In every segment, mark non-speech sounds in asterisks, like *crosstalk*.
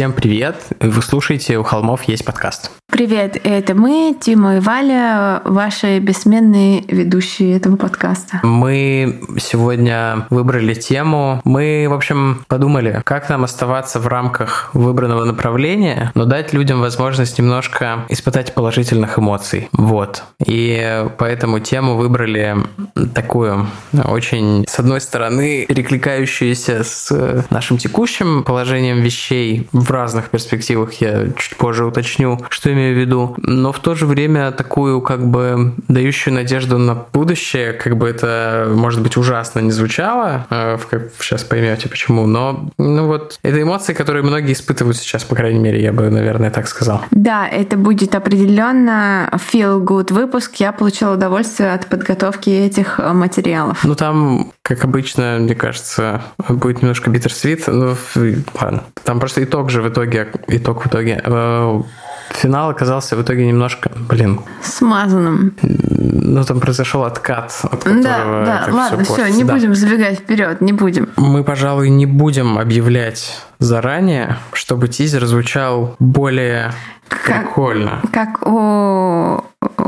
Всем привет! Вы слушаете «У холмов есть подкаст». Привет, это мы, Тима и Валя, ваши бессменные ведущие этого подкаста. Мы сегодня выбрали тему. Мы, в общем, подумали, как нам оставаться в рамках выбранного направления, но дать людям возможность немножко испытать положительных эмоций. Вот. И поэтому тему выбрали такую очень, с одной стороны, перекликающуюся с нашим текущим положением вещей в разных перспективах. Я чуть позже уточню, что имею в виду. Но в то же время такую как бы дающую надежду на будущее, как бы это, может быть, ужасно не звучало, э, сейчас поймете почему, но ну вот это эмоции, которые многие испытывают сейчас, по крайней мере, я бы, наверное, так сказал. Да, это будет определенно feel good выпуск. Я получила удовольствие от подготовки этих э, материалов. Ну там, как обычно, мне кажется, будет немножко bittersweet. Ну, ладно. Там просто итог же в итоге, итог в итоге э, Финал оказался в итоге немножко, блин... Смазанным. Ну, там произошел откат, от которого Да, да, ладно, все, все не да. будем забегать вперед, не будем. Мы, пожалуй, не будем объявлять заранее, чтобы тизер звучал более как, прикольно. Как у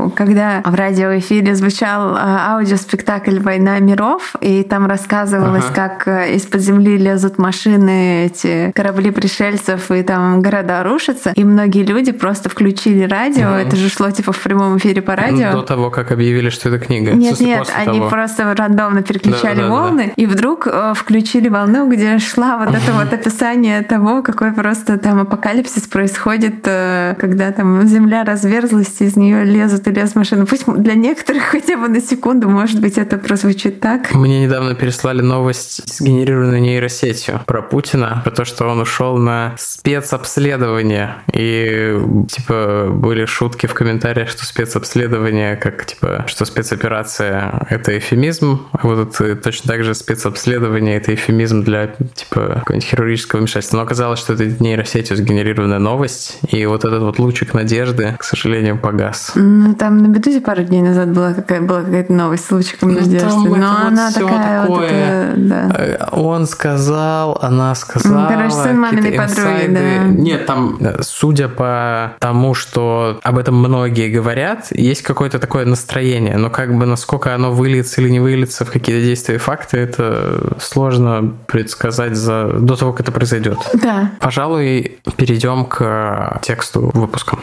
когда в радиоэфире звучал а, аудиоспектакль «Война миров», и там рассказывалось, ага. как э, из-под земли лезут машины, эти корабли пришельцев, и там города рушатся, и многие люди просто включили радио, ага. это же шло типа в прямом эфире по радио. До того, как объявили, что это книга. Нет, нет, они того. просто рандомно переключали да, да, волны, да. и вдруг э, включили волну, где шла вот это вот описание того, какой просто там апокалипсис происходит, э, когда там земля разверзлась, из нее лезут лезут машины. Пусть для некоторых *laughs* хотя бы на секунду, может быть, это прозвучит так. Мне недавно переслали новость, сгенерированную нейросетью про Путина, про то, что он ушел на спецобследование. И, типа, были шутки в комментариях, что спецобследование, как, типа, что спецоперация — это эфемизм, а вот это точно так же спецобследование — это эфемизм для, типа, какого-нибудь хирургического вмешательства. Но оказалось, что это нейросетью сгенерированная новость, и вот этот вот лучик надежды, к сожалению, погас. Ну, там на Бедузе пару дней назад была, какая, была какая-то новость с лучиком ну, надежды. Но вот она такая такое. вот это, да. Э, он сказал, она сказала. Короче, сын маминой подруги, да. Нет, там, э, судя по тому, что об этом многие говорят, есть какое-то такое настроение, но как бы насколько оно выльется или не выльется в какие-то действия и факты, это сложно предсказать за... до того, как это произойдет. Да. Пожалуй, перейдем к тексту выпуска.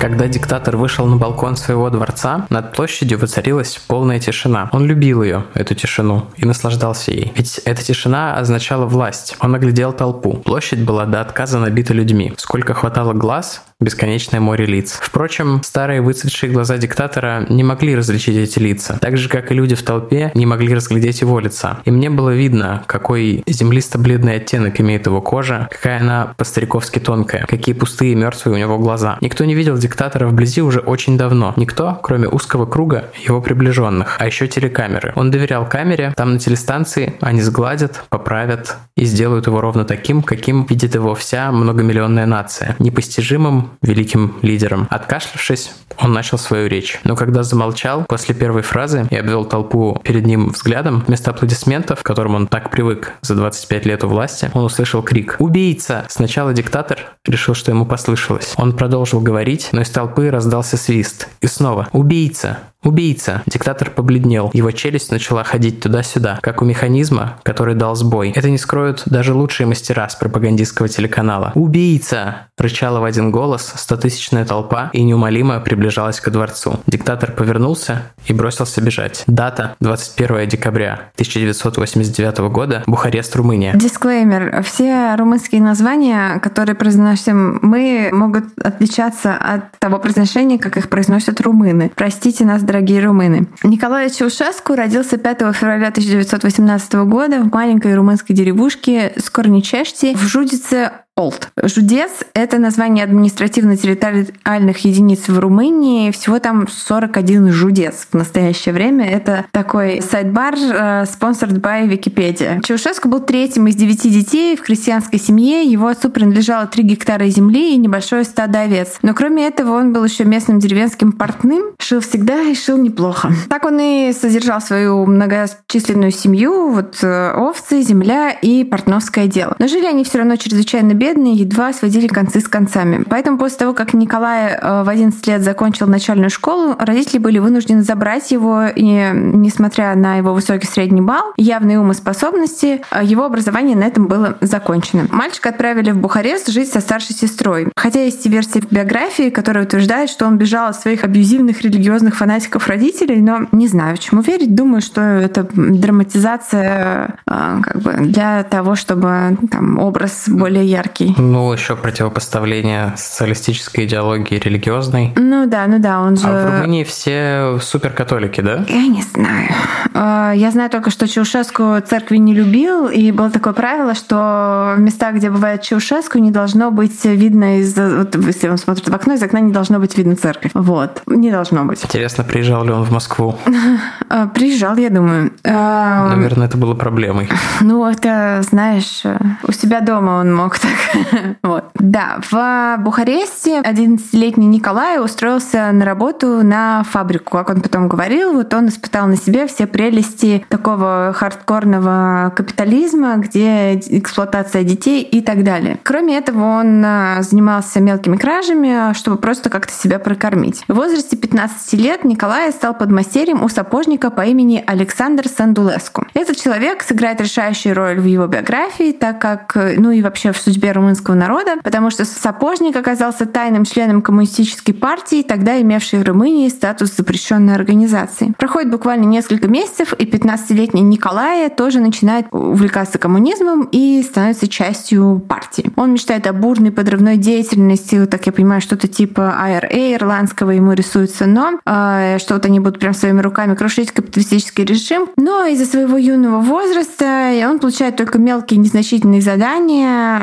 Когда диктатор вышел на балкон своего дворца, над площадью воцарилась полная тишина. Он любил ее, эту тишину, и наслаждался ей. Ведь эта тишина означала власть. Он оглядел толпу. Площадь была до отказа набита людьми. Сколько хватало глаз, бесконечное море лиц. Впрочем, старые выцветшие глаза диктатора не могли различить эти лица, так же, как и люди в толпе не могли разглядеть его лица. И мне было видно, какой землисто-бледный оттенок имеет его кожа, какая она по-стариковски тонкая, какие пустые и мертвые у него глаза. Никто не видел диктатора вблизи уже очень давно. Никто, кроме узкого круга его приближенных, а еще телекамеры. Он доверял камере, там на телестанции они сгладят, поправят и сделают его ровно таким, каким видит его вся многомиллионная нация. Непостижимым, великим лидером. Откашлявшись, он начал свою речь. Но когда замолчал после первой фразы и обвел толпу перед ним взглядом, вместо аплодисментов, к которым он так привык за 25 лет у власти, он услышал крик «Убийца!». Сначала диктатор решил, что ему послышалось. Он продолжил говорить, но из толпы раздался свист. И снова «Убийца!». Убийца. Диктатор побледнел. Его челюсть начала ходить туда-сюда, как у механизма, который дал сбой. Это не скроют даже лучшие мастера с пропагандистского телеканала. «Убийца!» – рычала в один голос стотысячная толпа и неумолимо приближалась к дворцу. Диктатор повернулся и бросился бежать. Дата 21 декабря 1989 года. Бухарест, Румыния. Дисклеймер. Все румынские названия, которые произносим мы, могут отличаться от того произношения, как их произносят румыны. Простите нас, дорогие румыны. Николай Чаушеску родился 5 февраля 1918 года в маленькой румынской деревушке Скорничешти в Жудице Олд. Жудец — это название административно-территориальных единиц в Румынии. Всего там 41 жудец в настоящее время. Это такой сайт-бар, спонсорд э, by Википедия. Чаушеску был третьим из девяти детей в крестьянской семье. Его отцу принадлежало 3 гектара земли и небольшое стадо овец. Но кроме этого он был еще местным деревенским портным. Шил всегда и шил неплохо. Так он и содержал свою многочисленную семью. Вот э, овцы, земля и портновское дело. Но жили они все равно чрезвычайно бедно бедные едва сводили концы с концами. Поэтому после того, как Николай э, в 11 лет закончил начальную школу, родители были вынуждены забрать его, и несмотря на его высокий средний балл, явные ум способности, э, его образование на этом было закончено. Мальчика отправили в Бухарест жить со старшей сестрой. Хотя есть и версия биографии, которая утверждает, что он бежал от своих абьюзивных религиозных фанатиков родителей, но не знаю, чему верить. Думаю, что это драматизация э, как бы для того, чтобы там образ более яркий русский. Ну, еще противопоставление социалистической идеологии религиозной. Ну да, ну да, он же... А в Румынии все суперкатолики, да? Я не знаю. А, я знаю только, что Чаушеску церкви не любил, и было такое правило, что в местах, где бывает Чаушеску, не должно быть видно из... Вот, если он смотрит в окно, из окна не должно быть видно церковь. Вот. Не должно быть. Интересно, приезжал ли он в Москву? *laughs* А, приезжал, я думаю. Наверное, это было проблемой. Ну, это, знаешь, у себя дома он мог так *laughs* вот. Да, в Бухаресте 11-летний Николай устроился на работу на фабрику. Как он потом говорил, вот он испытал на себе все прелести такого хардкорного капитализма, где эксплуатация детей и так далее. Кроме этого, он а, занимался мелкими кражами, чтобы просто как-то себя прокормить. В возрасте 15 лет Николай стал подмастерьем у сапожника по имени Александр Сандулеску. Этот человек сыграет решающую роль в его биографии, так как, ну и вообще в судьбе румынского народа, потому что сапожник оказался тайным членом коммунистической партии, тогда имевшей в Румынии статус запрещенной организации. Проходит буквально несколько месяцев, и 15-летний Николай тоже начинает увлекаться коммунизмом и становится частью партии. Он мечтает о бурной подрывной деятельности, так я понимаю, что-то типа IRA ирландского ему рисуется, но э, что вот они будут прям своими руками крушить капиталистический режим. Но из-за своего юного возраста он получает только мелкие незначительные задания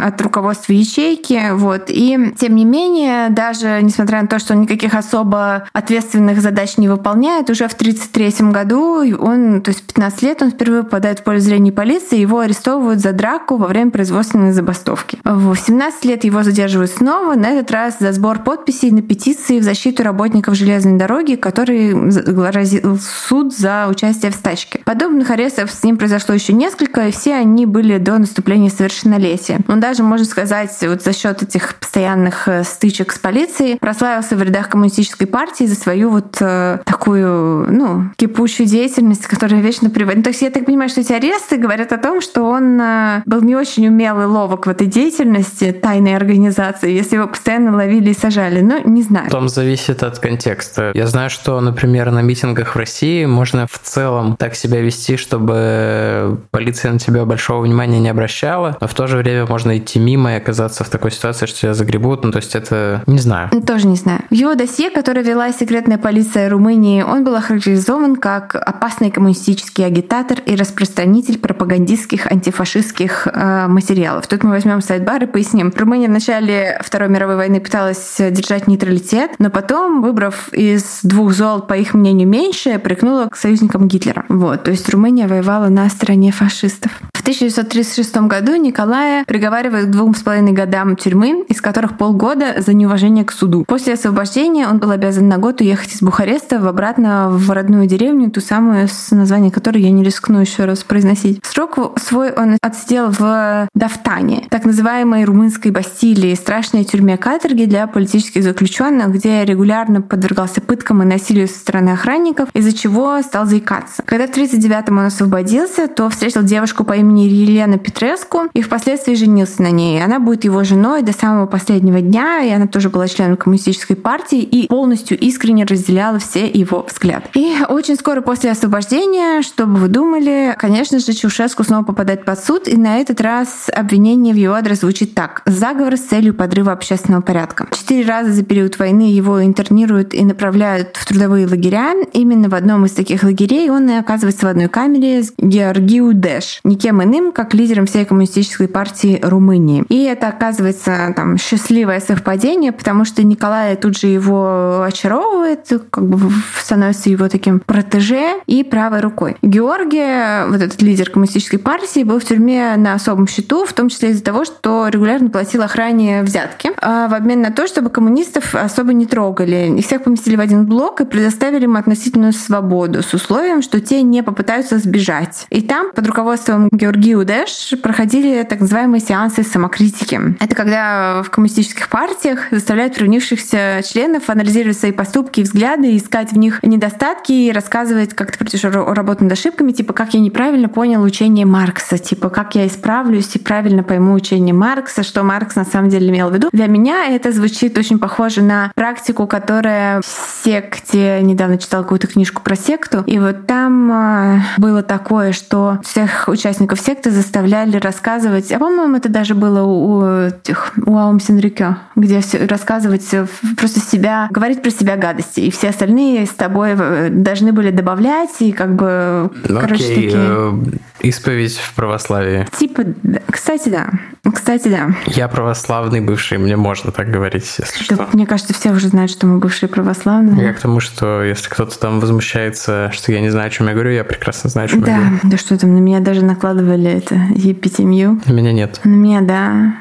от руководства ячейки. Вот. И тем не менее, даже несмотря на то, что он никаких особо ответственных задач не выполняет, уже в 1933 году он, то есть 15 лет, он впервые попадает в поле зрения полиции, его арестовывают за драку во время производственной забастовки. В 17 лет его задерживают снова, на этот раз за сбор подписей на петиции в защиту работников железной дороги, который грозил суд за участие в стачке. Подобных арестов с ним произошло еще несколько, и все они были до наступления совершеннолетия. Даже, можно сказать, вот за счет этих постоянных э, стычек с полицией прославился в рядах коммунистической партии за свою вот э, такую, ну, кипучую деятельность, которая вечно приводит. То есть я так понимаю, что эти аресты говорят о том, что он э, был не очень умелый ловок в этой деятельности тайной организации, если его постоянно ловили и сажали. Ну, не знаю. Там зависит от контекста. Я знаю, что, например, на митингах в России можно в целом так себя вести, чтобы полиция на тебя большого внимания не обращала, но в то же время можно идти мимо и оказаться в такой ситуации, что тебя загребут. Ну, то есть это... Не знаю. Тоже не знаю. В его досье, которое вела секретная полиция Румынии, он был охарактеризован как опасный коммунистический агитатор и распространитель пропагандистских антифашистских э, материалов. Тут мы возьмем сайт-бар и поясним. Румыния в начале Второй мировой войны пыталась держать нейтралитет, но потом, выбрав из двух зол, по их мнению, меньшее, прикнула к союзникам Гитлера. Вот, то есть Румыния воевала на стороне фашистов. В 1936 году Николая приговаривают к двум с половиной годам тюрьмы, из которых полгода за неуважение к суду. После освобождения он был обязан на год уехать из Бухареста в обратно в родную деревню, ту самую, с названием которой я не рискну еще раз произносить. Срок свой он отсидел в Дафтане, так называемой румынской Бастилии, страшной тюрьме каторги для политических заключенных, где регулярно подвергался пыткам и насилию со стороны охранников, из-за чего стал заикаться. Когда в 1939-м он освободился, то встретил девушку по имени Елена Петреску и впоследствии женился на ней. Она будет его женой до самого последнего дня, и она тоже была членом коммунистической партии и полностью искренне разделяла все его взгляды. И очень скоро после освобождения, что бы вы думали, конечно же, Чаушеску снова попадает под суд, и на этот раз обвинение в его адрес звучит так. Заговор с целью подрыва общественного порядка. Четыре раза за период войны его интернируют и направляют в трудовые лагеря. Именно в одном из таких лагерей он и оказывается в одной камере с Георгиу Дэш, никем иным, как лидером всей коммунистической партии Румынии. И это оказывается там счастливое совпадение, потому что Николай тут же его очаровывает, как бы становится его таким протеже и правой рукой. Георгий, вот этот лидер коммунистической партии, был в тюрьме на особом счету, в том числе из-за того, что регулярно платил охране взятки а в обмен на то, чтобы коммунистов особо не трогали. Их всех поместили в один блок и предоставили им относительную свободу с условием, что те не попытаются сбежать. И там под руководством Георгии Удеш проходили так называемые сеансы самокритики. Это когда в коммунистических партиях заставляют привнившихся членов анализировать свои поступки и взгляды, искать в них недостатки и рассказывать, как ты против работу над ошибками, типа, как я неправильно понял учение Маркса, типа, как я исправлюсь и правильно пойму учение Маркса, что Маркс на самом деле имел в виду. Для меня это звучит очень похоже на практику, которая в секте, недавно читала какую-то книжку про секту, и вот там э, было такое, что всех участников секты заставляли рассказывать, а по-моему, это даже было у, у, у Аум Синрикё, где все, рассказывать просто себя, говорить про себя гадости, и все остальные с тобой э, должны были добавлять, и как бы, ну, короче, окей, такие... Э, исповедь в православии. Типа, кстати, да. Кстати, да. Я православный бывший, мне можно так говорить, если да, что. Мне кажется, все уже знают, что мы бывшие православные. Я к тому, что если кто-то там возмущается, что я не знаю, о чем я говорю, я прекрасно знаю, о чем да, я говорю. Да, что там, на меня даже накладывали это епитемью. На меня нет. На меня, да.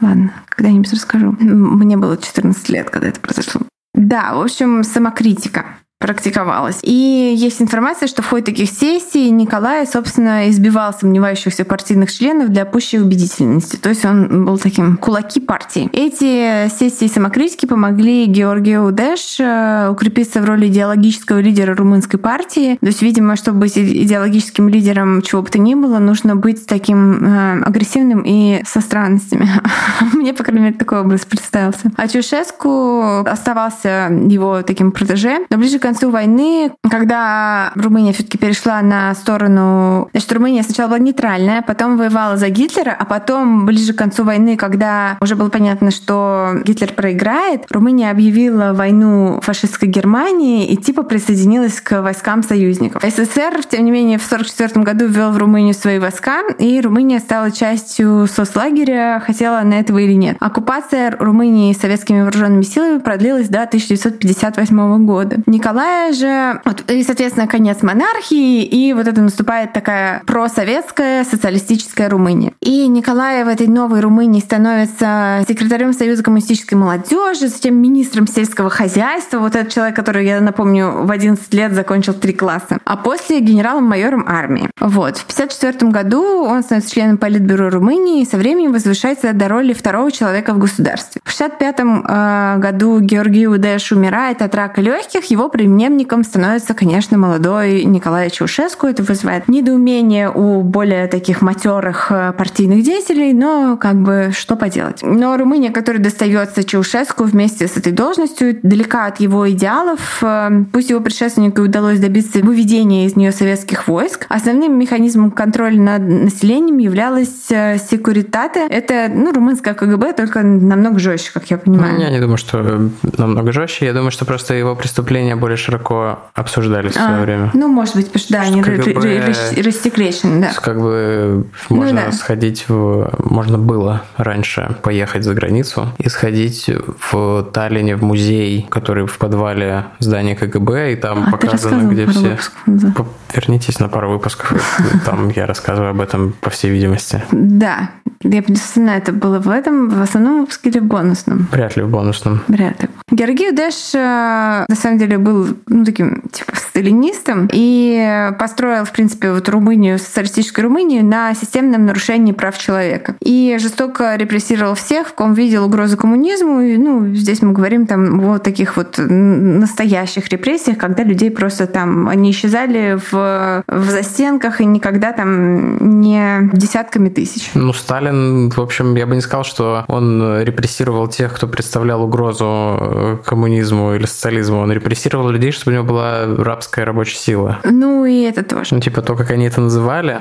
Ладно, когда-нибудь расскажу. Мне было 14 лет, когда это произошло. Да, в общем, самокритика практиковалась. И есть информация, что в ходе таких сессий Николай, собственно, избивал сомневающихся партийных членов для пущей убедительности. То есть он был таким кулаки партии. Эти сессии самокритики помогли Георгию Дэш э, укрепиться в роли идеологического лидера румынской партии. То есть, видимо, чтобы быть идеологическим лидером чего бы то ни было, нужно быть таким э, агрессивным и со странностями. *laughs* Мне, по крайней мере, такой образ представился. А Чушеску оставался его таким протеже, но ближе к концу войны, когда Румыния все-таки перешла на сторону... Значит, Румыния сначала была нейтральная, потом воевала за Гитлера, а потом, ближе к концу войны, когда уже было понятно, что Гитлер проиграет, Румыния объявила войну фашистской Германии и типа присоединилась к войскам союзников. СССР, тем не менее, в 1944 году ввел в Румынию свои войска, и Румыния стала частью соцлагеря, хотела она этого или нет. Оккупация Румынии советскими вооруженными силами продлилась до 1958 года. Николай Николая же, вот, и, соответственно, конец монархии, и вот это наступает такая просоветская социалистическая Румыния. И Николай в этой новой Румынии становится секретарем Союза коммунистической молодежи, затем министром сельского хозяйства, вот этот человек, который, я напомню, в 11 лет закончил три класса, а после генералом-майором армии. Вот. В 1954 году он становится членом Политбюро Румынии и со временем возвышается до роли второго человека в государстве. В 1965 э, году Георгий Удеш умирает от рака легких, его при преемником становится, конечно, молодой Николай Чаушеску. Это вызывает недоумение у более таких матерых э, партийных деятелей, но как бы что поделать. Но Румыния, которая достается Чаушеску вместе с этой должностью, далека от его идеалов. Э, пусть его предшественнику удалось добиться выведения из нее советских войск, основным механизмом контроля над населением являлась э, секуритата. Это ну, румынское КГБ, только намного жестче, как я понимаю. Я не думаю, что намного жестче. Я думаю, что просто его преступления более более широко обсуждались а, в свое время. Ну, может быть, потому что, да, они рассекречены, да. Как бы можно ну, да. сходить в... Можно было раньше поехать за границу и сходить в Таллине в музей, который в подвале здания КГБ, и там а, показано, где все... Выпусков, да. Вернитесь на пару выпусков, *laughs* там я рассказываю об этом, по всей видимости. Да, я представляю, это было в этом, в основном выпуске или в бонусном? Вряд ли в бонусном. Вряд ли. Георгий Удеш, э, на самом деле, был ну, таким, типа, сталинистом и построил, в принципе, вот Румынию, социалистическую Румынию на системном нарушении прав человека. И жестоко репрессировал всех, в ком видел угрозу коммунизму. И, ну, здесь мы говорим там вот таких вот настоящих репрессиях, когда людей просто там, они исчезали в, в застенках и никогда там не десятками тысяч. Ну, Сталин, в общем, я бы не сказал, что он репрессировал тех, кто представлял угрозу э, коммунизму или социализму. Он репрессировал людей, чтобы у него была рабская рабочая сила. Ну, и это тоже. Ну, типа то, как они это называли,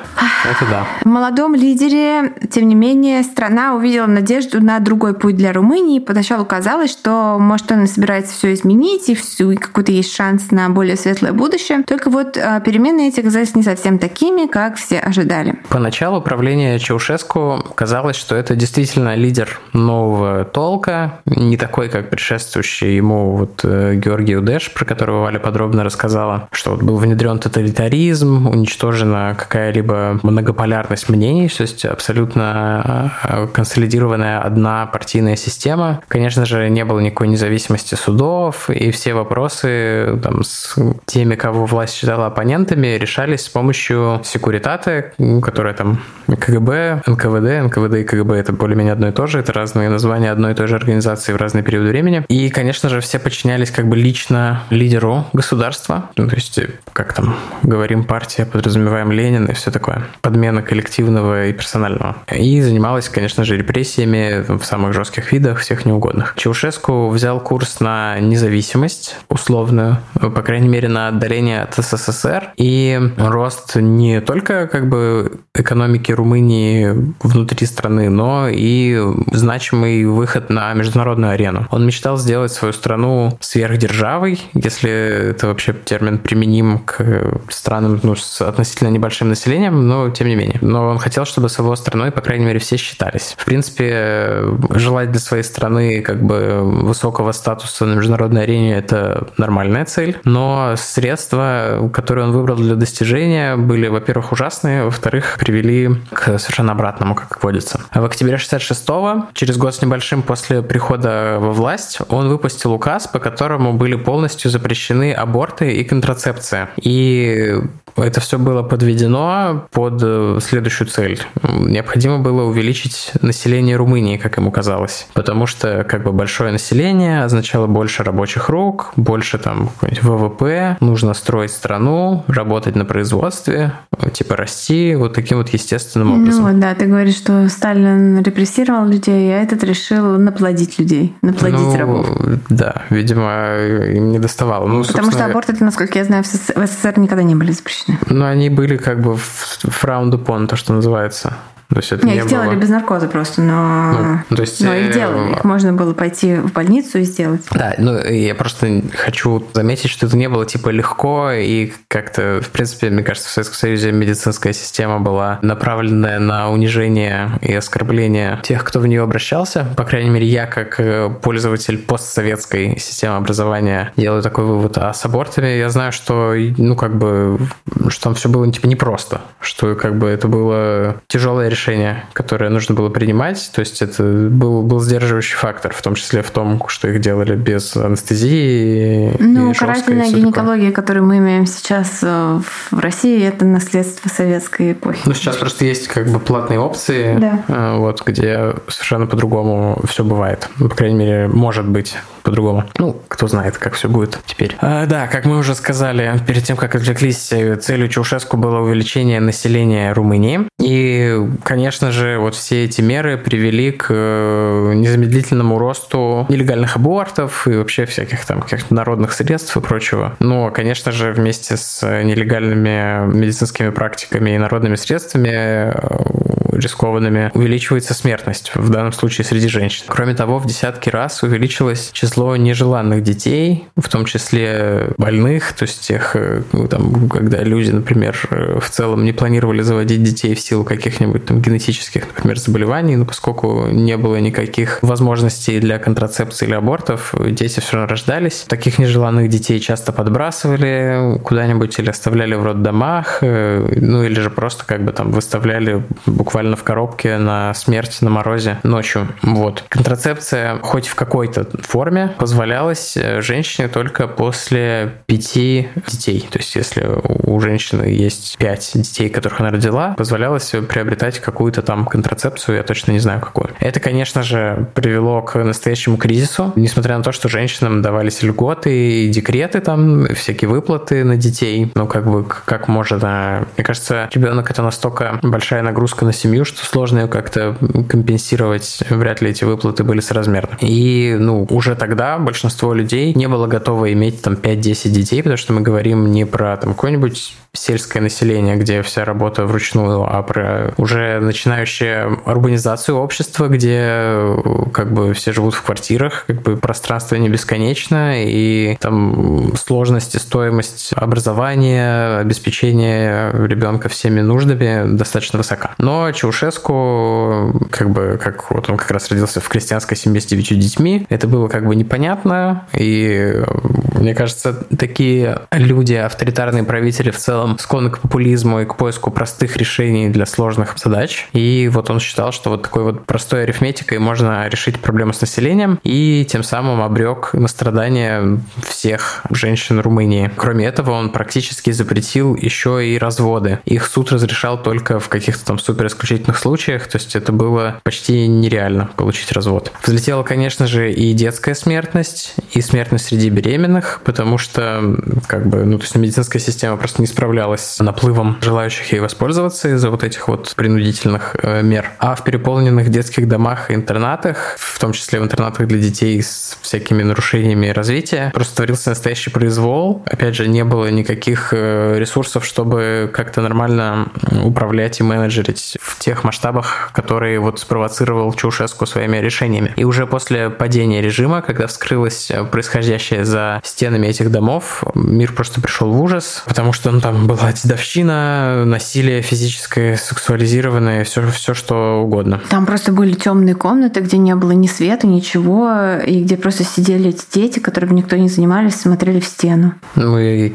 это да. В молодом лидере, тем не менее, страна увидела надежду на другой путь для Румынии. Поначалу казалось, что, может, он собирается все изменить, и, и какой-то есть шанс на более светлое будущее. Только вот э, перемены эти оказались не совсем такими, как все ожидали. Поначалу правление Чаушеску казалось, что это действительно лидер нового толка, не такой, как предшествующий ему вот э, Георгий Удеш, про которого Валя подробно рассказала, что вот был внедрен тоталитаризм, уничтожена какая-либо многополярность мнений, то есть абсолютно э, консолидированная одна партийная система. Конечно же, не было никакой независимости судов, и все вопросы там, с теми, кого власть считала оппонентами, решались с помощью секуритаты, которая там КГБ, НКВД, НКВД и КГБ это более-менее одно и то же, это разные названия одной и той же организации в разные периоды времени. И, конечно же, все подчинялись как бы лично лидеру государства, ну, то есть, как там говорим, партия, подразумеваем Ленина и все такое. Подмена коллективного и персонального. И занималась, конечно же, репрессиями в самых жестких видах, всех неугодных. Чаушеску взял курс на независимость условную, по крайней мере, на отдаление от СССР, и рост не только как бы экономики Румынии внутри страны, но и значимый выход на международную арену. Он мечтал сделать свою страну сверхдержавой, если это вообще термин применим к странам ну, с относительно небольшим населением, но тем не менее. Но он хотел, чтобы с его страной, по крайней мере, все считались. В принципе, желать для своей страны как бы высокого статуса на международной арене – это нормальная цель, но средства, которые он выбрал для достижения, были, во-первых, ужасные, во-вторых, привели к совершенно обратному, как водится. В октябре 66-го, через год с небольшим после прихода во власть, он выпустил указ, по которому были полностью запрещены аборты и контрацепция. И это все было подведено под э, следующую цель. Необходимо было увеличить население Румынии, как ему казалось. Потому что как бы большое население означало больше рабочих рук, больше там ВВП, нужно строить страну, работать на производстве, типа расти вот таким вот естественным ну образом. Ну да, ты говоришь, что Сталин репрессировал людей, а этот решил наплодить людей, наплодить ну, рабов. Да, видимо, им не доставало. Ну, Потому что аборты, насколько я знаю, в СССР никогда не были запрещены. Ну, они были как бы в фраунду пон, то, что называется. То есть это не, не их было... делали без наркоза просто, но, ну, то есть, но их э, делали. Их можно было пойти в больницу и сделать. Да, ну я просто хочу заметить, что это не было типа легко и как-то, в принципе, мне кажется, в Советском Союзе медицинская система была направленная на унижение и оскорбление тех, кто в нее обращался. По крайней мере, я как э, пользователь постсоветской системы образования делаю такой вывод. А с абортами я знаю, что, ну, как бы, что там все было типа непросто, что как бы это было тяжелое решение решение, которое нужно было принимать. То есть это был, был сдерживающий фактор, в том числе в том, что их делали без анестезии. Ну, и карательная гинекология, такое. которую мы имеем сейчас э, в России, это наследство советской эпохи. Ну, сейчас просто есть как бы платные опции, да. Э, вот, где совершенно по-другому все бывает. По крайней мере, может быть по-другому. Ну, кто знает, как все будет теперь. А, да, как мы уже сказали, перед тем, как отвлеклись, э, целью Чаушеску было увеличение населения Румынии. И, конечно же, вот все эти меры привели к э, незамедлительному росту нелегальных абортов и вообще всяких там каких-то народных средств и прочего. Но, конечно же, вместе с нелегальными медицинскими практиками и народными средствами э, рискованными увеличивается смертность, в данном случае среди женщин. Кроме того, в десятки раз увеличилось число число нежеланных детей, в том числе больных, то есть тех, ну, там, когда люди, например, в целом не планировали заводить детей в силу каких-нибудь там генетических, например, заболеваний, но поскольку не было никаких возможностей для контрацепции или абортов, дети все равно рождались. Таких нежеланных детей часто подбрасывали куда-нибудь или оставляли в роддомах, ну или же просто как бы там выставляли буквально в коробке на смерть на морозе ночью. Вот. Контрацепция хоть в какой-то форме позволялась э, женщине только после пяти детей. То есть если у женщины есть пять детей, которых она родила, позволялось приобретать какую-то там контрацепцию, я точно не знаю какую. Это, конечно же, привело к настоящему кризису, несмотря на то, что женщинам давались льготы и декреты там, всякие выплаты на детей. Ну, как бы, как можно... Мне кажется, ребенок это настолько большая нагрузка на семью, что сложно ее как-то компенсировать. Вряд ли эти выплаты были соразмерны. И, ну, уже тогда большинство людей не было готово иметь там 5-10 детей, потому что мы говорим не про там какой-нибудь сельское население, где вся работа вручную, а про уже начинающее урбанизацию общества, где как бы все живут в квартирах, как бы пространство не бесконечно, и там сложность стоимость образования, обеспечения ребенка всеми нуждами достаточно высока. Но Чаушеску, как бы, как вот он как раз родился в крестьянской семье с девятью детьми, это было как бы непонятно, и мне кажется, такие люди, авторитарные правители в целом склонны к популизму и к поиску простых решений для сложных задач. И вот он считал, что вот такой вот простой арифметикой можно решить проблему с населением и тем самым обрек на страдания всех женщин Румынии. Кроме этого, он практически запретил еще и разводы. Их суд разрешал только в каких-то там супер исключительных случаях, то есть это было почти нереально получить развод. Взлетела, конечно же, и детская смертность, и смертность среди беременных, потому что как бы, ну, то есть медицинская система просто не справлялась с наплывом желающих ей воспользоваться из-за вот этих вот принудительных э, мер. А в переполненных детских домах и интернатах, в том числе в интернатах для детей с всякими нарушениями развития, просто творился настоящий произвол. Опять же, не было никаких э, ресурсов, чтобы как-то нормально управлять и менеджерить в тех масштабах, которые вот спровоцировал Чаушеску своими решениями. И уже после падения режима, когда вскрылось происходящее за стенами этих домов, мир просто пришел в ужас, потому что ну, там была дедовщина, насилие физическое, сексуализированное, все, все что угодно. Там просто были темные комнаты, где не было ни света, ничего, и где просто сидели эти дети, которыми никто не занимались, смотрели в стену. Ну и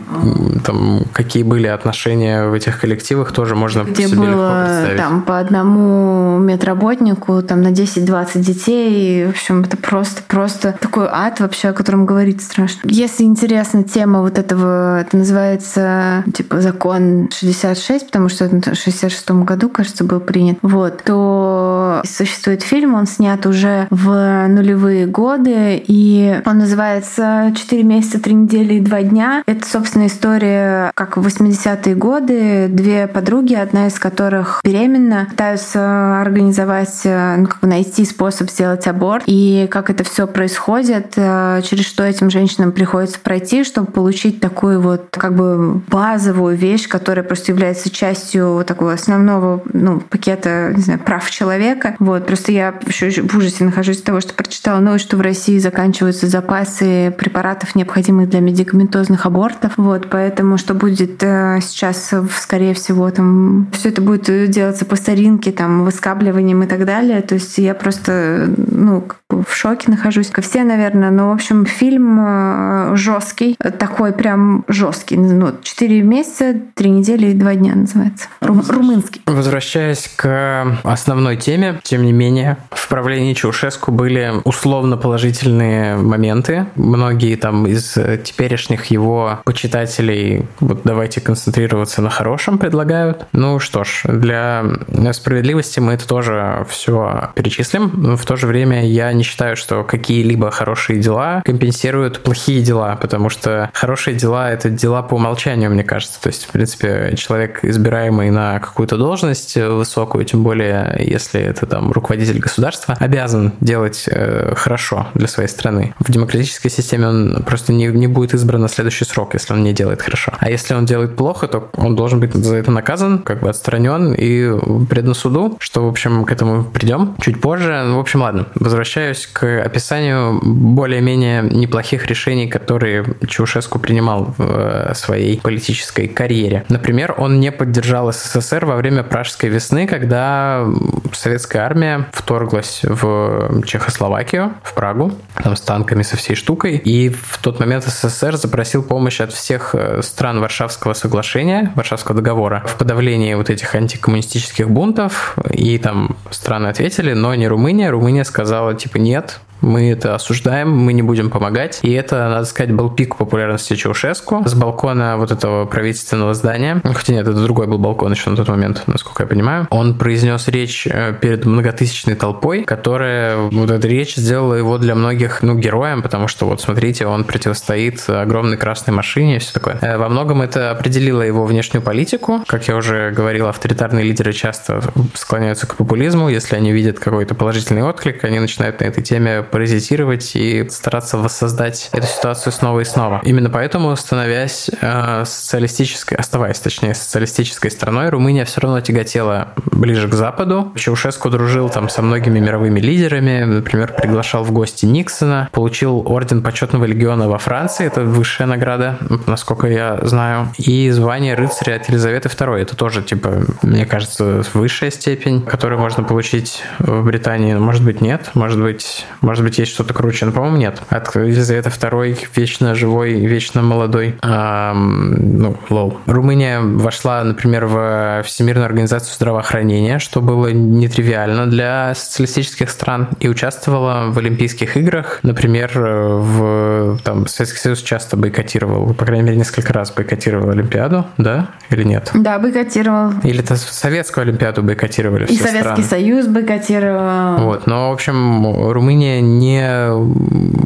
там какие были отношения в этих коллективах, тоже можно где себе было там по одному медработнику там на 10-20 детей. В общем, это просто, просто такой ад вообще, о котором говорить страшно. Если интересна тема вот этого, это называется типа закон 66, потому что в 66 году, кажется, был принят, вот, то существует фильм, он снят уже в нулевые годы, и он называется «Четыре месяца, три недели и два дня». Это, собственно, история, как в 80-е годы две подруги, одна из которых беременна, пытаются организовать, ну, как бы найти способ сделать аборт, и как это все происходит, э, через что этим женщинам приходится пройти, чтобы получить такую вот как бы базовую вещь, которая просто является частью такого основного ну, пакета не знаю, прав человека. Вот. Просто я еще в ужасе нахожусь от того, что прочитала новость, что в России заканчиваются запасы препаратов, необходимых для медикаментозных абортов. Вот. Поэтому что будет э, сейчас, скорее всего, там все это будет делаться по старинке, там, выскабливанием и так далее. То есть я просто ну, в шоке нахожусь, как все, наверное. Но, в общем, фильм э, жесткий, такой прям жесткий. Ну, четыре месяца, три недели и два дня называется. Рум, румынский. Возвращаясь к основной теме, тем не менее, в правлении Чаушеску были условно положительные моменты. Многие там из теперешних его почитателей, вот давайте концентрироваться на хорошем, предлагают. Ну что ж, для справедливости мы это тоже все перечислим. Но в то же время я не считаю, что какие-либо хорошие дела компенсируют плохие дела, потому что хорошие дела — это дела по умолчанию, мне кажется. То есть, в принципе, человек, избираемый на какую-то должность высокую, тем более, если какой-то там руководитель государства обязан делать э, хорошо для своей страны. В демократической системе он просто не, не будет избран на следующий срок, если он не делает хорошо. А если он делает плохо, то он должен быть за это наказан, как бы отстранен и предан суду, что, в общем, к этому придем чуть позже. Ну, в общем, ладно, возвращаюсь к описанию более-менее неплохих решений, которые Чаушеску принимал в э, своей политической карьере. Например, он не поддержал СССР во время Пражской весны, когда советская армия вторглась в Чехословакию, в Прагу, там с танками, со всей штукой, и в тот момент СССР запросил помощь от всех э, стран Варшавского соглашения, Варшавского договора в подавлении вот этих антикоммунистических бунтов, и там страны ответили, но не Румыния. Румыния сказала, типа, нет, мы это осуждаем, мы не будем помогать. И это, надо сказать, был пик популярности Чаушеску с балкона вот этого правительственного здания. Хотя нет, это другой был балкон еще на тот момент, насколько я понимаю. Он произнес речь э, перед многотысячной толпой, которая вот эта речь сделала его для многих, ну, героем, потому что вот смотрите, он противостоит огромной красной машине и все такое. Э, во многом это определило его внешнюю политику. Как я уже говорил, авторитарные лидеры часто склоняются к популизму. Если они видят какой-то положительный отклик, они начинают на этой теме паразитировать и стараться воссоздать эту ситуацию снова и снова. Именно поэтому, становясь э, социалистической, оставаясь, точнее, социалистической страной, Румыния все равно тяготела ближе к Западу. Чаушеску дружил там со многими мировыми лидерами, например, приглашал в гости Никсона, получил орден почетного легиона во Франции, это высшая награда, насколько я знаю, и звание рыцаря от Елизаветы II, это тоже, типа, мне кажется, высшая степень, которую можно получить в Британии, может быть, нет, может быть, может может быть, есть что-то круче, но, по-моему, нет. От Елизаветы II вечно живой, вечно молодой. А, ну, лол. Румыния вошла, например, в Всемирную организацию здравоохранения, что было нетривиально для социалистических стран, и участвовала в Олимпийских играх. Например, в там, Советский Союз часто бойкотировал, по крайней мере, несколько раз бойкотировал Олимпиаду, да? Или нет? Да, бойкотировал. Или это Советскую Олимпиаду бойкотировали И Советский страны. Союз бойкотировал. Вот, но, в общем, Румыния не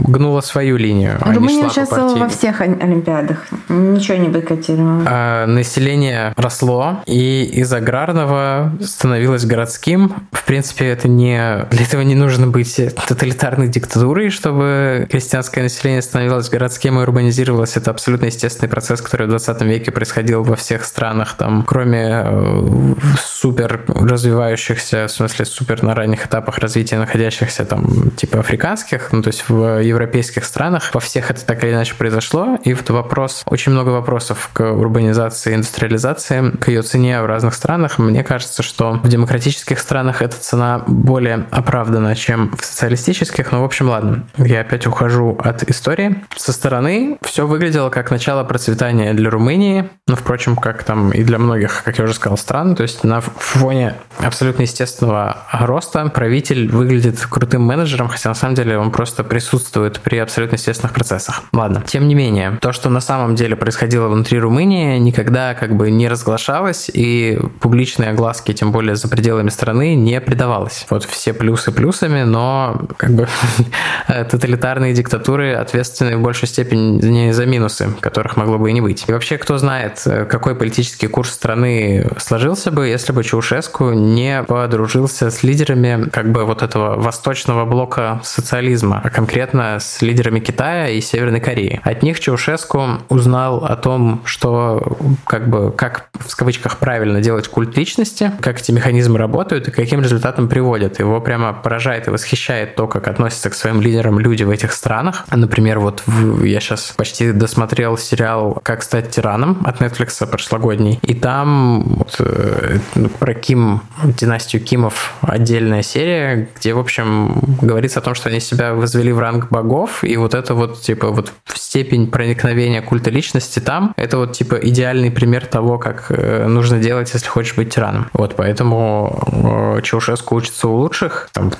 гнула свою линию. А Румыния участвовала во всех Олимпиадах, ничего не бойкотировала. А население росло, и из аграрного становилось городским. В принципе, это не... Для этого не нужно быть тоталитарной диктатурой, чтобы крестьянское население становилось городским и урбанизировалось. Это абсолютно естественный процесс, который в 20 веке происходил во всех странах, там, кроме э, супер развивающихся, в смысле супер на ранних этапах развития находящихся там типа африканских, ну то есть в европейских странах, во всех это так или иначе произошло, и вот вопрос, очень много вопросов к урбанизации, индустриализации, к ее цене в разных странах. Мне кажется, что в демократических странах эта цена более оправдана, чем в социалистических, но в общем ладно, я опять ухожу от истории. Со стороны все выглядело как начало процветания для Румынии, ну, впрочем, как там и для многих, как я уже сказал, стран, то есть на фоне абсолютно естественного роста правитель выглядит крутым менеджером, хотя на самом деле он просто присутствует при абсолютно естественных процессах. Ладно. Тем не менее, то, что на самом деле происходило внутри Румынии, никогда как бы не разглашалось, и публичные огласки, тем более за пределами страны, не придавалось. Вот все плюсы плюсами, но как бы *laughs* тоталитарные диктатуры ответственны в большей степени за минусы, которых могло бы и не быть. И вообще, кто знает, какой политический курс страны сложился бы, если бы Чаушеску не подружился с лидерами как бы вот этого восточного блока социализма, а конкретно с лидерами Китая и Северной Кореи. От них Чаушеску узнал о том, что как бы как в кавычках правильно делать культ личности, как эти механизмы работают и каким результатам приводят. Его прямо поражает и восхищает то, как относятся к своим лидерам люди в этих странах. Например, вот в, я сейчас почти досмотрел сериал «Как стать тираном» от Netflix прошлогодний, и там вот, э, про Ким, династию Кимов отдельная серия, где, в общем, говорится о том, что они себя возвели в ранг богов, и вот это вот, типа, вот степень проникновения культа личности там, это вот, типа, идеальный пример того, как э, нужно делать, если хочешь быть тираном. Вот, поэтому э, Чаушеску учится у лучших, там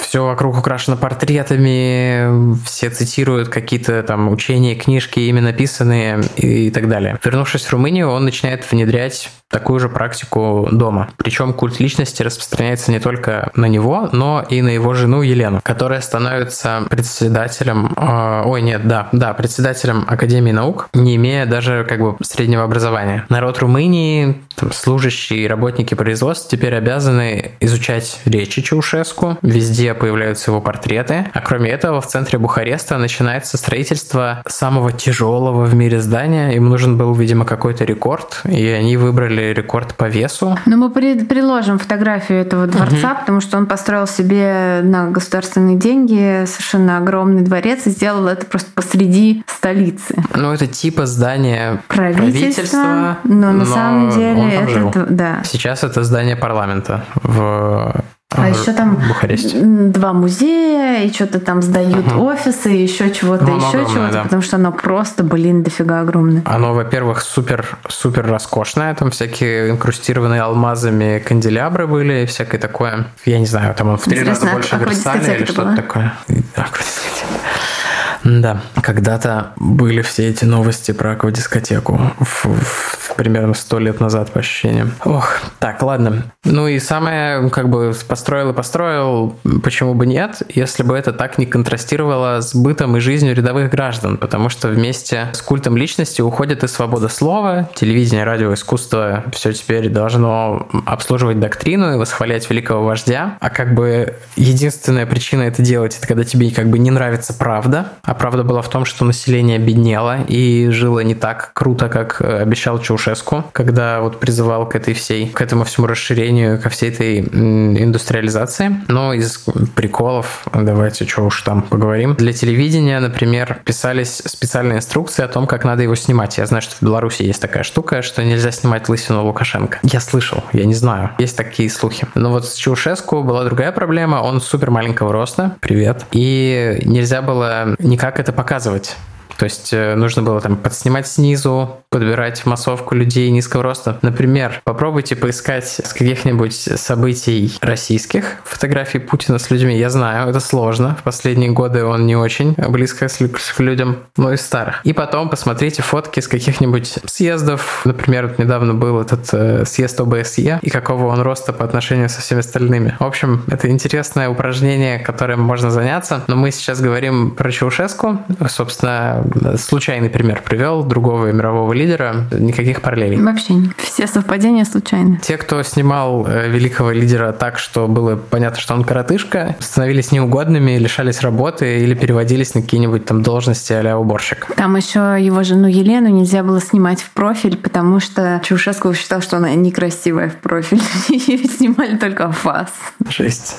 все вокруг украшено портретами, все цитируют какие-то там учения, книжки, ими написанные и так далее. Вернувшись в Румынию, он начинает внедрять такую же практику дома. Причем культ личности распространяется не только на него, но и на его жену Елену, которая становится председателем, э, ой, нет, да, да, председателем Академии наук, не имея даже как бы среднего образования. Народ Румынии там, служащие и работники производства теперь обязаны изучать речи Чаушеску, везде появляются его портреты, а кроме этого в центре Бухареста начинается строительство самого тяжелого в мире здания, им нужен был, видимо, какой-то рекорд, и они выбрали рекорд по весу. Ну, мы при приложим фотографию этого дворца, угу. потому что он построил себе на государственные деньги совершенно огромный дворец и сделал это просто посреди столицы. Ну, это типа здания правительства, правительства но на самом деле это, да. Сейчас это здание парламента в а еще там Бухаресте. два музея, и что-то там сдают угу. офисы, и еще чего-то, ну, еще чего-то, да. потому что оно просто, блин, дофига огромное. Оно, во-первых, супер, супер роскошное, там всякие инкрустированные алмазами канделябры были, и всякое такое. Я не знаю, там он в три раза больше а Версаля или что-то такое. Да, когда-то были все эти новости про аквадискотеку в, в, примерно сто лет назад, по ощущениям. Ох, так, ладно. Ну и самое, как бы, построил и построил, почему бы нет, если бы это так не контрастировало с бытом и жизнью рядовых граждан, потому что вместе с культом личности уходит и свобода слова, телевидение, радио, искусство, все теперь должно обслуживать доктрину и восхвалять великого вождя, а как бы единственная причина это делать, это когда тебе как бы не нравится правда, а правда была в том, что население беднело и жило не так круто, как э, обещал Чаушеску, когда вот призывал к этой всей, к этому всему расширению, ко всей этой индустриализации. Но из приколов, давайте что уж там поговорим. Для телевидения, например, писались специальные инструкции о том, как надо его снимать. Я знаю, что в Беларуси есть такая штука, что нельзя снимать лысину Лукашенко. Я слышал, я не знаю. Есть такие слухи. Но вот с Чаушеску была другая проблема. Он супер маленького роста. Привет. И нельзя было ни никак это показывать. То есть э, нужно было там подснимать снизу, подбирать массовку людей низкого роста. Например, попробуйте поискать с каких-нибудь событий российских фотографий Путина с людьми. Я знаю, это сложно. В последние годы он не очень близко с, к людям, но и старых. И потом посмотрите фотки с каких-нибудь съездов. Например, вот недавно был этот э, съезд ОБСЕ и какого он роста по отношению со всеми остальными. В общем, это интересное упражнение, которым можно заняться. Но мы сейчас говорим про Чаушеску. Собственно, случайный пример привел другого мирового лидера, никаких параллелей. Вообще не. Все совпадения случайны. Те, кто снимал э, великого лидера так, что было понятно, что он коротышка, становились неугодными, лишались работы или переводились на какие-нибудь там должности а уборщик. Там еще его жену Елену нельзя было снимать в профиль, потому что Чаушеску считал, что она некрасивая в профиль. *laughs* Ее снимали только фас. Жесть.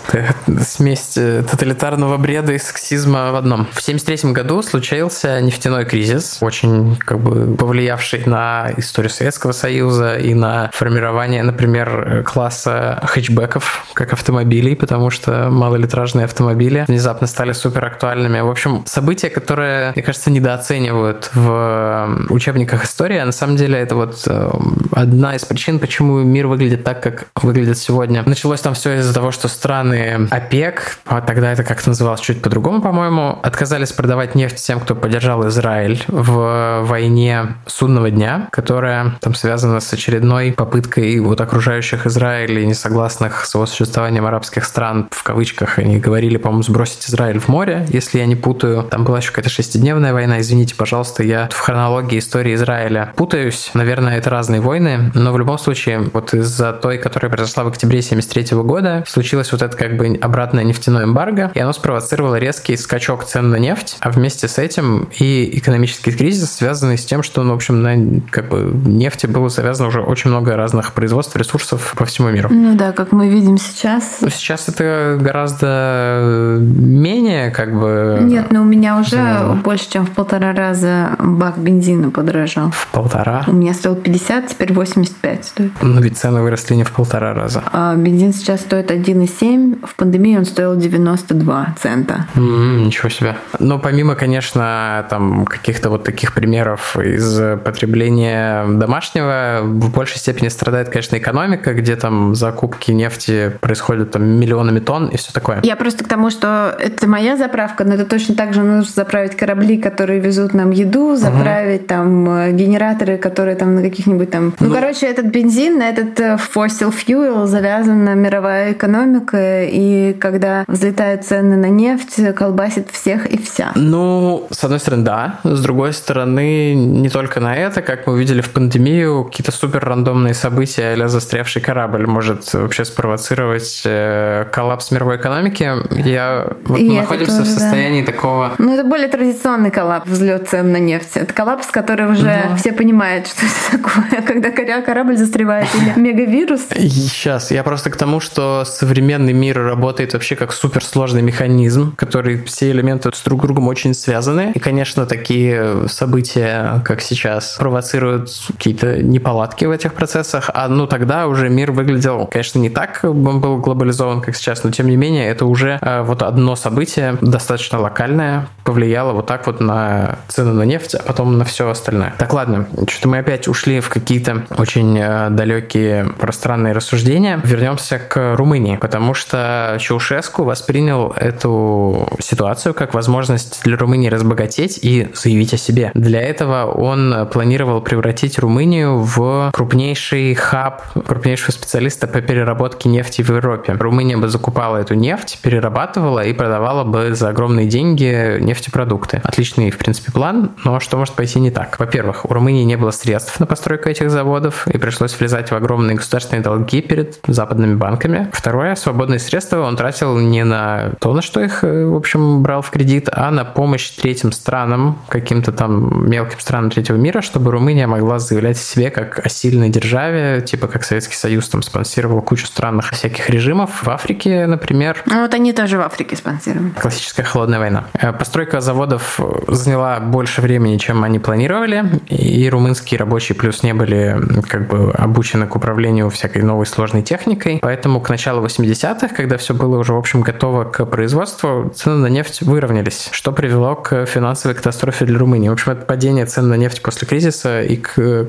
Смесь э, тоталитарного бреда и сексизма в одном. В 73 году случился нефтяной нефтяной кризис, очень как бы повлиявший на историю Советского Союза и на формирование, например, класса хэтчбеков как автомобилей, потому что малолитражные автомобили внезапно стали супер актуальными. В общем, события, которые, мне кажется, недооценивают в учебниках истории, а на самом деле это вот э, одна из причин, почему мир выглядит так, как выглядит сегодня. Началось там все из-за того, что страны ОПЕК, а тогда это как-то называлось чуть по-другому, по-моему, отказались продавать нефть тем, кто поддержал Израиль в войне судного дня, которая там связана с очередной попыткой вот окружающих Израиль и несогласных с его существованием арабских стран, в кавычках, они говорили, по-моему, сбросить Израиль в море, если я не путаю. Там была еще какая-то шестидневная война, извините, пожалуйста, я в хронологии истории Израиля путаюсь. Наверное, это разные войны, но в любом случае, вот из-за той, которая произошла в октябре 73 года, случилось вот это как бы обратное нефтяное эмбарго, и оно спровоцировало резкий скачок цен на нефть, а вместе с этим и экономический кризис, связанный с тем, что, ну, в общем, на как бы, нефти было завязано уже очень много разных производств, ресурсов по всему миру. Ну да, как мы видим сейчас. Но сейчас это гораздо менее как бы... Нет, но у меня уже да. больше, чем в полтора раза бак бензина подорожал. В полтора? У меня стоил 50, теперь 85 стоит. Ну ведь цены выросли не в полтора раза. А бензин сейчас стоит 1,7, в пандемии он стоил 92 цента. Mm, ничего себе. Но помимо, конечно, там каких-то вот таких примеров из потребления домашнего в большей степени страдает, конечно, экономика, где там закупки нефти происходят там миллионами тонн и все такое. Я просто к тому, что это моя заправка, но это точно так же нужно заправить корабли, которые везут нам еду, заправить угу. там э, генераторы, которые там на каких-нибудь там... Ну, ну, короче, этот бензин, этот э, fossil fuel завязан на мировая экономика, и когда взлетают цены на нефть, колбасит всех и вся. Ну, с одной стороны, да. С другой стороны, не только на это, как мы увидели в пандемию, какие-то супер рандомные события, или застрявший корабль может вообще спровоцировать э, коллапс мировой экономики. Я вот мы находимся тоже, в состоянии да. такого. Ну это более традиционный коллапс, взлет цен на нефть. Это коллапс, который уже да. все понимают, *laughs* что это такое, когда корабль застревает или *laughs* мегавирус. Сейчас я просто к тому, что современный мир работает вообще как суперсложный механизм, который все элементы с друг другом очень связаны. И, конечно, такие события, как сейчас, провоцируют какие-то неполадки в этих процессах. А ну тогда уже мир выглядел, конечно, не так он был глобализован, как сейчас, но тем не менее это уже э, вот одно событие достаточно локальное повлияло вот так вот на цены на нефть, а потом на все остальное. Так, ладно, что-то мы опять ушли в какие-то очень э, далекие пространные рассуждения. Вернемся к Румынии, потому что Чаушеску воспринял эту ситуацию как возможность для Румынии разбогатеть и заявить о себе. Для этого он планировал превратить Румынию в крупнейший хаб, крупнейшего специалиста по переработке нефти в Европе. Румыния бы закупала эту нефть, перерабатывала и продавала бы за огромные деньги нефтепродукты. Отличный, в принципе, план, но что может пойти не так? Во-первых, у Румынии не было средств на постройку этих заводов, и пришлось влезать в огромные государственные долги перед западными банками. Второе, свободные средства он тратил не на то, на что их, в общем, брал в кредит, а на помощь третьим странам, каким-то там мелким странам третьего мира, чтобы Румыния могла заявлять о себе как о сильной державе, типа как Советский Союз там спонсировал кучу странных всяких режимов. В Африке, например... Ну вот они тоже в Африке спонсировали. Классическая холодная война. Э, постройка заводов заняла больше времени, чем они планировали, и румынские рабочие плюс не были как бы обучены к управлению всякой новой сложной техникой, поэтому к началу 80-х, когда все было уже, в общем, готово к производству, цены на нефть выровнялись, что привело к финансовой катастрофе для Румынии. В общем, это падение цен на нефть после кризиса и к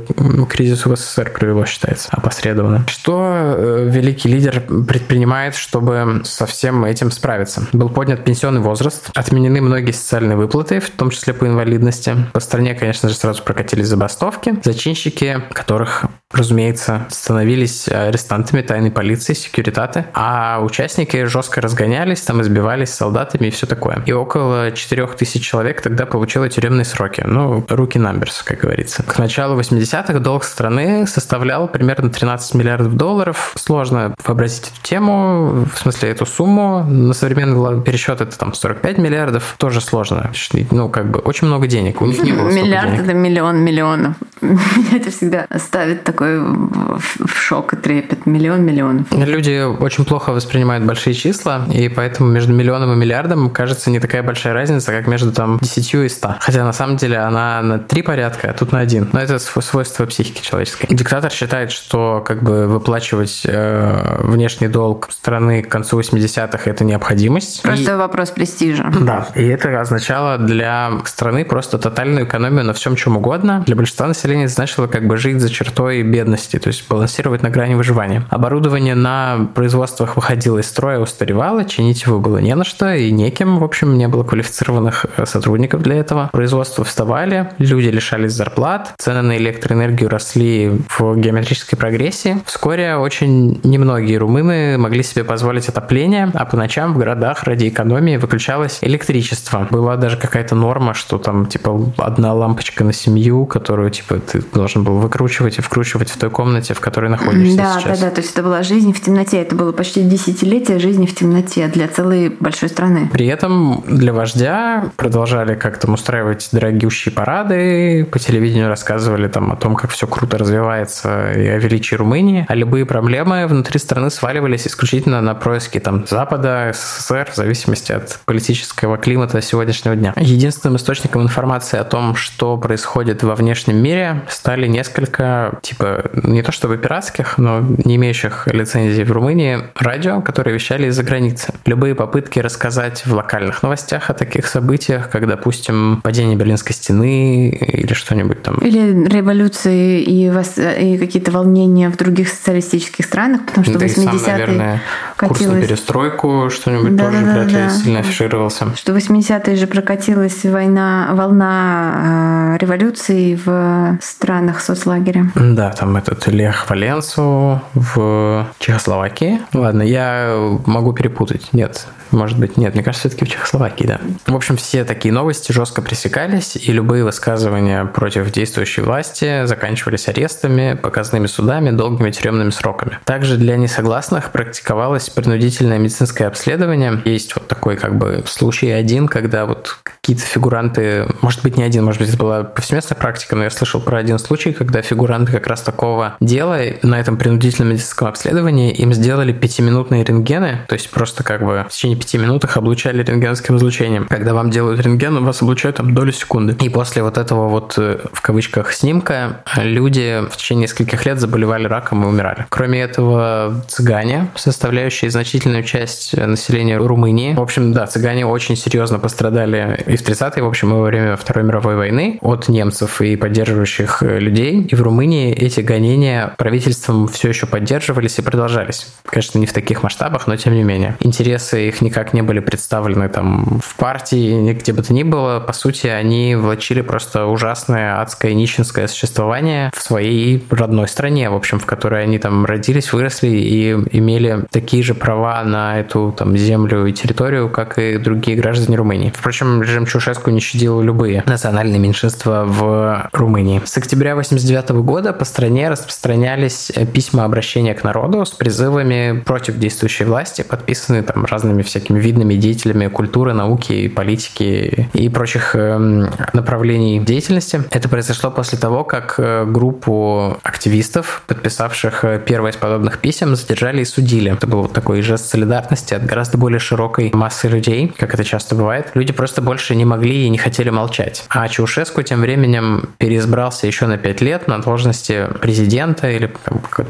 кризису в СССР привело, считается, опосредованно. Что э, великий лидер предпринимает, чтобы со всем этим справиться? Был поднят пенсионный возраст, отменены многие социальные выплаты, в том числе по инвалидности. По стране, конечно же, сразу прокатились забастовки. Зачинщики, которых разумеется, становились арестантами тайной полиции, секьюритаты, а участники жестко разгонялись, там избивались солдатами и все такое. И около 4000 человек тогда получило тюремные сроки. Ну, руки намберс, как говорится. К началу 80-х долг страны составлял примерно 13 миллиардов долларов. Сложно вообразить эту тему, в смысле эту сумму. На современный пересчет это там 45 миллиардов. Тоже сложно. Ну, как бы очень много денег. У них не было Миллиард это миллион миллионов. Меня *laughs* это всегда ставит такой такой в шок и трепет. Миллион миллионов. Люди очень плохо воспринимают большие числа, и поэтому между миллионом и миллиардом кажется не такая большая разница, как между там 10 и 100. Хотя на самом деле она на три порядка, а тут на один. Но это свойство психики человеческой. Диктатор считает, что как бы выплачивать э, внешний долг страны к концу 80-х это необходимость. Просто и... вопрос престижа. Да, и это означало для страны просто тотальную экономию на всем чем угодно. Для большинства населения это значило как бы жить за чертой бедности, то есть балансировать на грани выживания. Оборудование на производствах выходило из строя, устаревало, чинить его было не на что и неким, в общем, не было квалифицированных э, сотрудников для этого. Производства вставали, люди лишались зарплат, цены на электроэнергию росли в геометрической прогрессии. Вскоре очень немногие румыны могли себе позволить отопление, а по ночам в городах ради экономии выключалось электричество. Была даже какая-то норма, что там типа одна лампочка на семью, которую типа ты должен был выкручивать и вкручивать в той комнате, в которой находишься да, сейчас. Да, да, то есть это была жизнь в темноте. Это было почти десятилетие жизни в темноте для целой большой страны. При этом для вождя продолжали как-то устраивать дорогущие парады, по телевидению рассказывали там о том, как все круто развивается и о величии Румынии, а любые проблемы внутри страны сваливались исключительно на происки там Запада, СССР, в зависимости от политического климата сегодняшнего дня. Единственным источником информации о том, что происходит во внешнем мире, стали несколько типа не то чтобы пиратских, но не имеющих лицензии в Румынии, радио, которые вещали из-за границы. Любые попытки рассказать в локальных новостях о таких событиях, как, допустим, падение Берлинской стены или что-нибудь там. Или революции и, вос... и какие-то волнения в других социалистических странах, потому что да 80-е сам, наверное, катилось... курс на перестройку, что-нибудь да, тоже да, вряд ли да. сильно афишировался. Что 80-е же прокатилась война, волна э, революции в странах соцлагеря. Да, там этот Лех Валенсу в Чехословакии. Ладно, я могу перепутать. Нет, может быть, нет, мне кажется, все-таки в Чехословакии, да. В общем, все такие новости жестко пресекались, и любые высказывания против действующей власти заканчивались арестами, показными судами, долгими тюремными сроками. Также для несогласных практиковалось принудительное медицинское обследование. Есть вот такой как бы случай один, когда вот какие-то фигуранты, может быть, не один, может быть, это была повсеместная практика, но я слышал про один случай, когда фигуранты как раз такого дела на этом принудительном медицинском обследовании им сделали пятиминутные рентгены, то есть просто как бы в течение пяти минут их облучали рентгенским излучением. Когда вам делают рентген, вас облучают там долю секунды. И после вот этого вот, э, в кавычках, снимка, люди в течение нескольких лет заболевали раком и умирали. Кроме этого, цыгане, составляющие значительную часть населения Румынии. В общем, да, цыгане очень серьезно пострадали и в 30-е, в общем, и во время Второй мировой войны от немцев и поддерживающих э, людей. И в Румынии эти гонения правительством все еще поддерживались и продолжались. Конечно, не в таких масштабах, но тем не менее. Интересы их никак не были представлены там в партии, где бы то ни было. По сути, они влачили просто ужасное адское нищенское существование в своей родной стране, в общем, в которой они там родились, выросли и имели такие же права на эту там землю и территорию, как и другие граждане Румынии. Впрочем, режим Чушеску не щадил любые национальные меньшинства в Румынии. С октября 89 года по стране распространялись письма обращения к народу с призывами против действующей власти, подписанные там разными всякими видными деятелями культуры, науки, политики и прочих эм, направлений деятельности. Это произошло после того, как э, группу активистов, подписавших э, первое из подобных писем, задержали и судили. Это был такой жест солидарности от гораздо более широкой массы людей, как это часто бывает. Люди просто больше не могли и не хотели молчать. А Чаушеску тем временем переизбрался еще на пять лет на должности президента или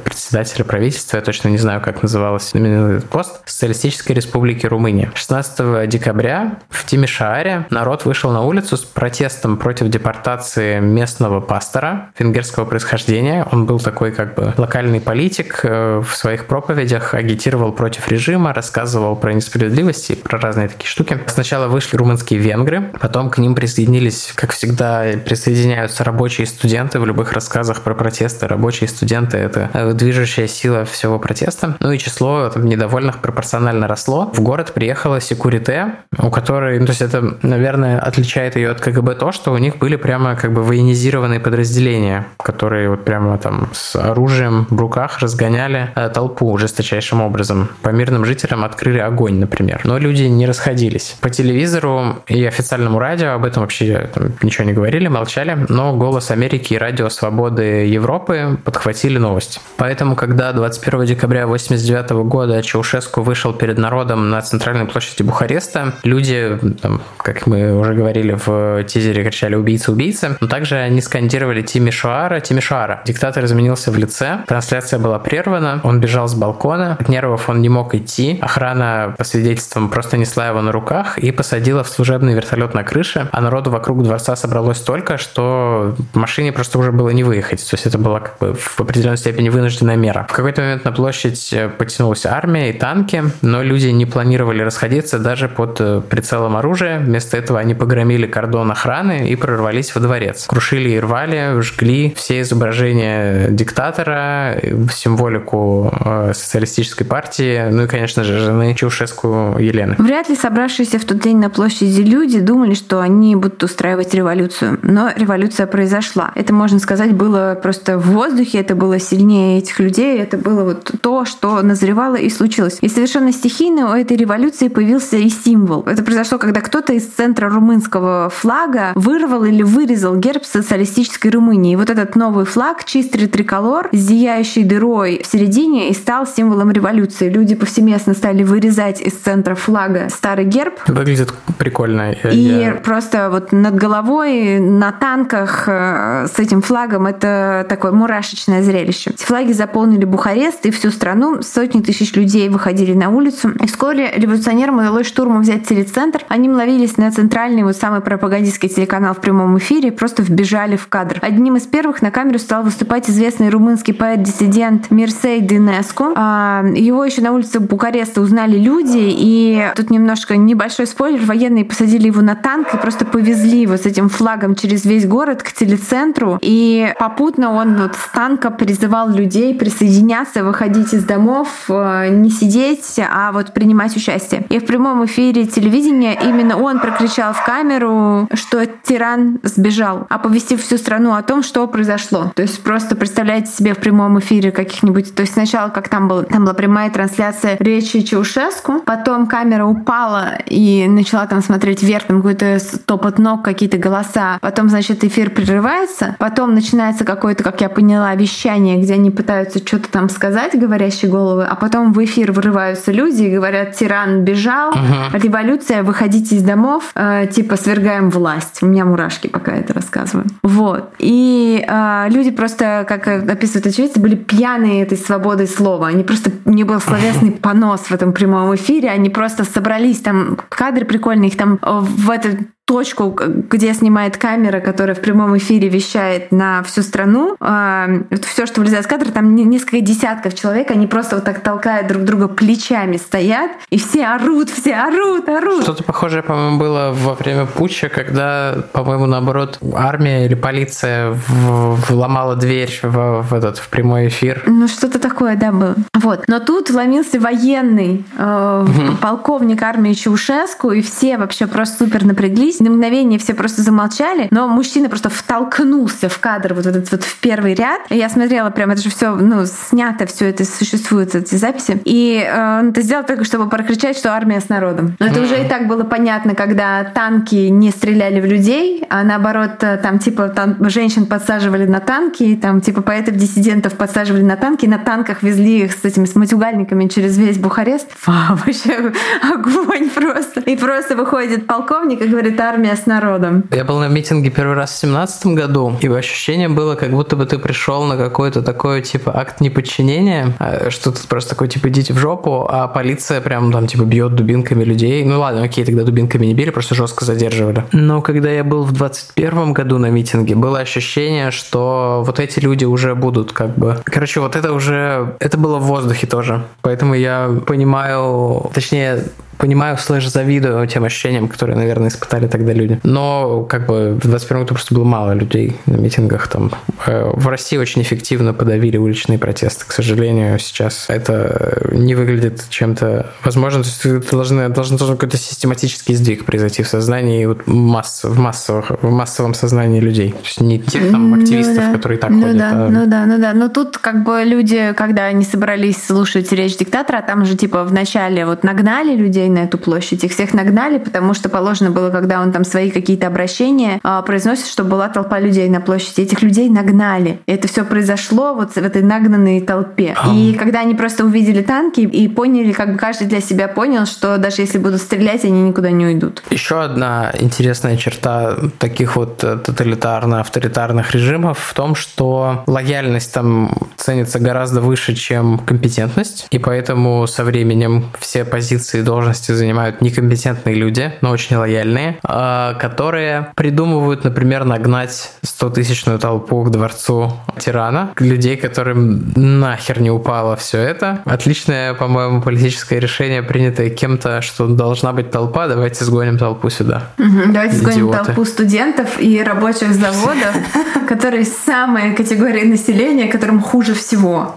председателя правительства, я точно не знаю, как называлось именно этот пост, Социалистической Республики Румыния Румынии. 16 декабря в Тимишааре народ вышел на улицу с протестом против депортации местного пастора венгерского происхождения. Он был такой как бы локальный политик, э, в своих проповедях агитировал против режима, рассказывал про несправедливости, про разные такие штуки. Сначала вышли румынские венгры, потом к ним присоединились, как всегда, присоединяются рабочие студенты в любых рассказах про протесты. Рабочие студенты — это э, движущая сила всего протеста. Ну и число там, недовольных пропорционально росло. В город приехала Секурите, у которой, ну, то есть это, наверное, отличает ее от КГБ то, что у них были прямо как бы военизированные подразделения, которые вот прямо там с оружием в руках разгоняли э, толпу жесточайшим образом. По мирным жителям открыли огонь, например. Но люди не расходились. По телевизору и официальному радио об этом вообще там, ничего не говорили, молчали, но «Голос Америки» и «Радио Свободы Европы» подхватили новость. Поэтому, когда 21 декабря 1989 года Чаушеску вышел перед народом на центральной площади Бухареста. Люди, там, как мы уже говорили в тизере, кричали «убийца, убийца», но также они скандировали Тимишуара, Тимишуара. Диктатор изменился в лице, трансляция была прервана, он бежал с балкона, от нервов он не мог идти, охрана, по свидетельствам, просто несла его на руках и посадила в служебный вертолет на крыше, а народу вокруг дворца собралось столько, что машине просто уже было не выехать. То есть это была как бы в определенной степени вынужденная мера. В какой-то момент на площадь потянулась армия и танки, но люди не планировали расходиться даже под э, прицелом оружия. Вместо этого они погромили кордон охраны и прорвались во дворец. Крушили и рвали, жгли все изображения диктатора, символику э, социалистической партии, ну и, конечно же, жены Чаушеску Елены. Вряд ли собравшиеся в тот день на площади люди думали, что они будут устраивать революцию. Но революция произошла. Это, можно сказать, было просто в воздухе, это было сильнее этих людей, это было вот то, что назревало и случилось. И совершенно стихийно у этой революции появился и символ. Это произошло, когда кто-то из центра румынского флага вырвал или вырезал герб социалистической Румынии. И вот этот новый флаг, чистый триколор, с зияющей дырой в середине, и стал символом революции. Люди повсеместно стали вырезать из центра флага старый герб. Выглядит прикольно. И я... просто вот над головой на танках э, с этим флагом это такое мурашечное зрелище. Эти флаги заполнили Бухарест и всю страну. Сотни тысяч людей выходили на улицу. И вскоре революционерам удалось штурмом взять телецентр. Они ловились на центральный, вот самый пропагандистский телеканал в прямом эфире просто вбежали в кадр. Одним из первых на камеру стал выступать известный румынский поэт-диссидент Мирсей Динеску. А, его еще на улице Букареста узнали люди, и тут немножко небольшой спойлер. Военные посадили его на танк и просто повезли его с этим флагом через весь город к телецентру. И попутно он он вот с танка призывал людей присоединяться, выходить из домов, э, не сидеть, а вот принимать участие. И в прямом эфире телевидения именно он прокричал в камеру, что тиран сбежал, оповестив всю страну о том, что произошло. То есть просто представляете себе в прямом эфире каких-нибудь... То есть сначала, как там, был, там была прямая трансляция речи Чаушеску, потом камера упала и начала там смотреть вверх, там какой-то топот ног, какие-то голоса. Потом, значит, эфир прерывается, потом начинается какое-то, как я поняла, вещание, где они пытаются что-то там сказать, говорящие головы, а потом в эфир вырываются люди и говорят, тиран бежал, угу. революция, выходите из домов, э, типа свергаем власть. У меня мурашки, пока это рассказываю. Вот. И э, люди просто, как описывают очевидцы, были пьяные этой свободой слова. Они просто, не был словесный понос в этом прямом эфире, они просто собрались, там кадры прикольные, их там в этот точку, где снимает камера, которая в прямом эфире вещает на всю страну. А, Все, что влезает в кадр, там несколько десятков человек, они просто вот так толкают друг друга плечами стоят, и все орут, все орут, орут. Что-то похожее, по-моему, было во время путча, когда, по-моему, наоборот, армия или полиция вломала дверь в, в этот в прямой эфир. Ну, что-то такое, да, было. Вот. Но тут вломился военный э, угу. полковник армии Чаушеску, и все вообще просто супер напряглись на мгновение все просто замолчали, но мужчина просто втолкнулся в кадр вот этот вот в первый ряд. Я смотрела прям, это же все, ну, снято, все это существует, эти записи. И э, он это сделал только, чтобы прокричать, что армия с народом. Но это уже и так было понятно, когда танки не стреляли в людей, а наоборот, э, там, типа, там женщин подсаживали на танки, там, типа, поэтов диссидентов подсаживали на танки, на танках везли их с этими с матюгальниками через весь Бухарест. Вау, *laughs* вообще огонь просто. И просто выходит полковник и говорит, а армия с народом. Я был на митинге первый раз в семнадцатом году, и ощущение было, как будто бы ты пришел на какой-то такой, типа, акт неподчинения, а, что тут просто такой, типа, идите в жопу, а полиция прям там, типа, бьет дубинками людей. Ну ладно, окей, тогда дубинками не били, просто жестко задерживали. Но когда я был в двадцать первом году на митинге, было ощущение, что вот эти люди уже будут как бы... Короче, вот это уже... Это было в воздухе тоже. Поэтому я понимаю, точнее, понимаю, слэш завидую тем ощущениям, которые, наверное, испытали тогда люди. Но как бы в 21 году просто было мало людей на митингах. Там. Э, в России очень эффективно подавили уличные протесты. К сожалению, сейчас это не выглядит чем-то... Возможно, то должны, должен, должен какой-то систематический сдвиг произойти в сознании вот масс, в, массовых, в массовом сознании людей. То есть не тех там активистов, ну, да. которые так ну, ходят. Да, а... Ну да, ну да. Но тут как бы люди, когда они собрались слушать речь диктатора, там же типа вначале вот нагнали людей на эту площадь. Их всех нагнали, потому что положено было, когда он там свои какие-то обращения а, произносит, чтобы была толпа людей на площади. Этих людей нагнали. И это все произошло вот в этой нагнанной толпе. И когда они просто увидели танки и поняли, как бы каждый для себя понял, что даже если будут стрелять, они никуда не уйдут. Еще одна интересная черта таких вот э, тоталитарно-авторитарных режимов в том, что лояльность там ценится гораздо выше, чем компетентность, и поэтому со временем все позиции и должности должности занимают некомпетентные люди, но очень лояльные, а, которые придумывают, например, нагнать 100-тысячную толпу к дворцу тирана, людей, которым нахер не упало все это. Отличное, по-моему, политическое решение, принятое кем-то, что должна быть толпа, давайте сгоним толпу сюда. Давайте сгоним толпу студентов и рабочих заводов, *laughs* которые самые категории населения, которым хуже всего.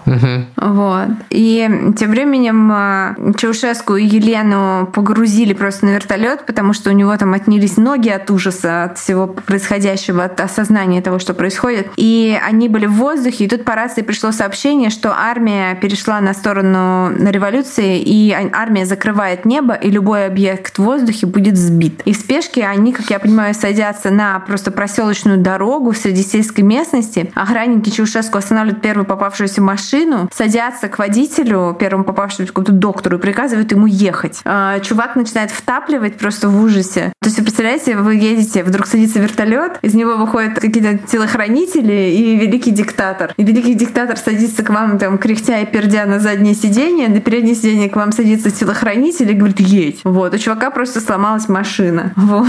Вот. И тем временем а, Чаушеску и Елену погрузили просто на вертолет, потому что у него там отнялись ноги от ужаса, от всего происходящего, от осознания того, что происходит. И они были в воздухе, и тут по рации пришло сообщение, что армия перешла на сторону революции, и армия закрывает небо, и любой объект в воздухе будет сбит. И в спешке они, как я понимаю, садятся на просто проселочную дорогу среди сельской местности. Охранники Чаушеску останавливают первую попавшуюся машину, садятся к водителю, первому попавшемуся какому-то доктору, и приказывают ему ехать. А, чувак начинает втапливать просто в ужасе. То есть вы представляете, вы едете, вдруг садится вертолет, из него выходят какие-то телохранители и великий диктатор. И великий диктатор садится к вам там кряхтя и пердя на заднее сиденье, на переднее сиденье к вам садится телохранитель и говорит, едь. Вот, у чувака просто сломалась машина. *laughs* Вот.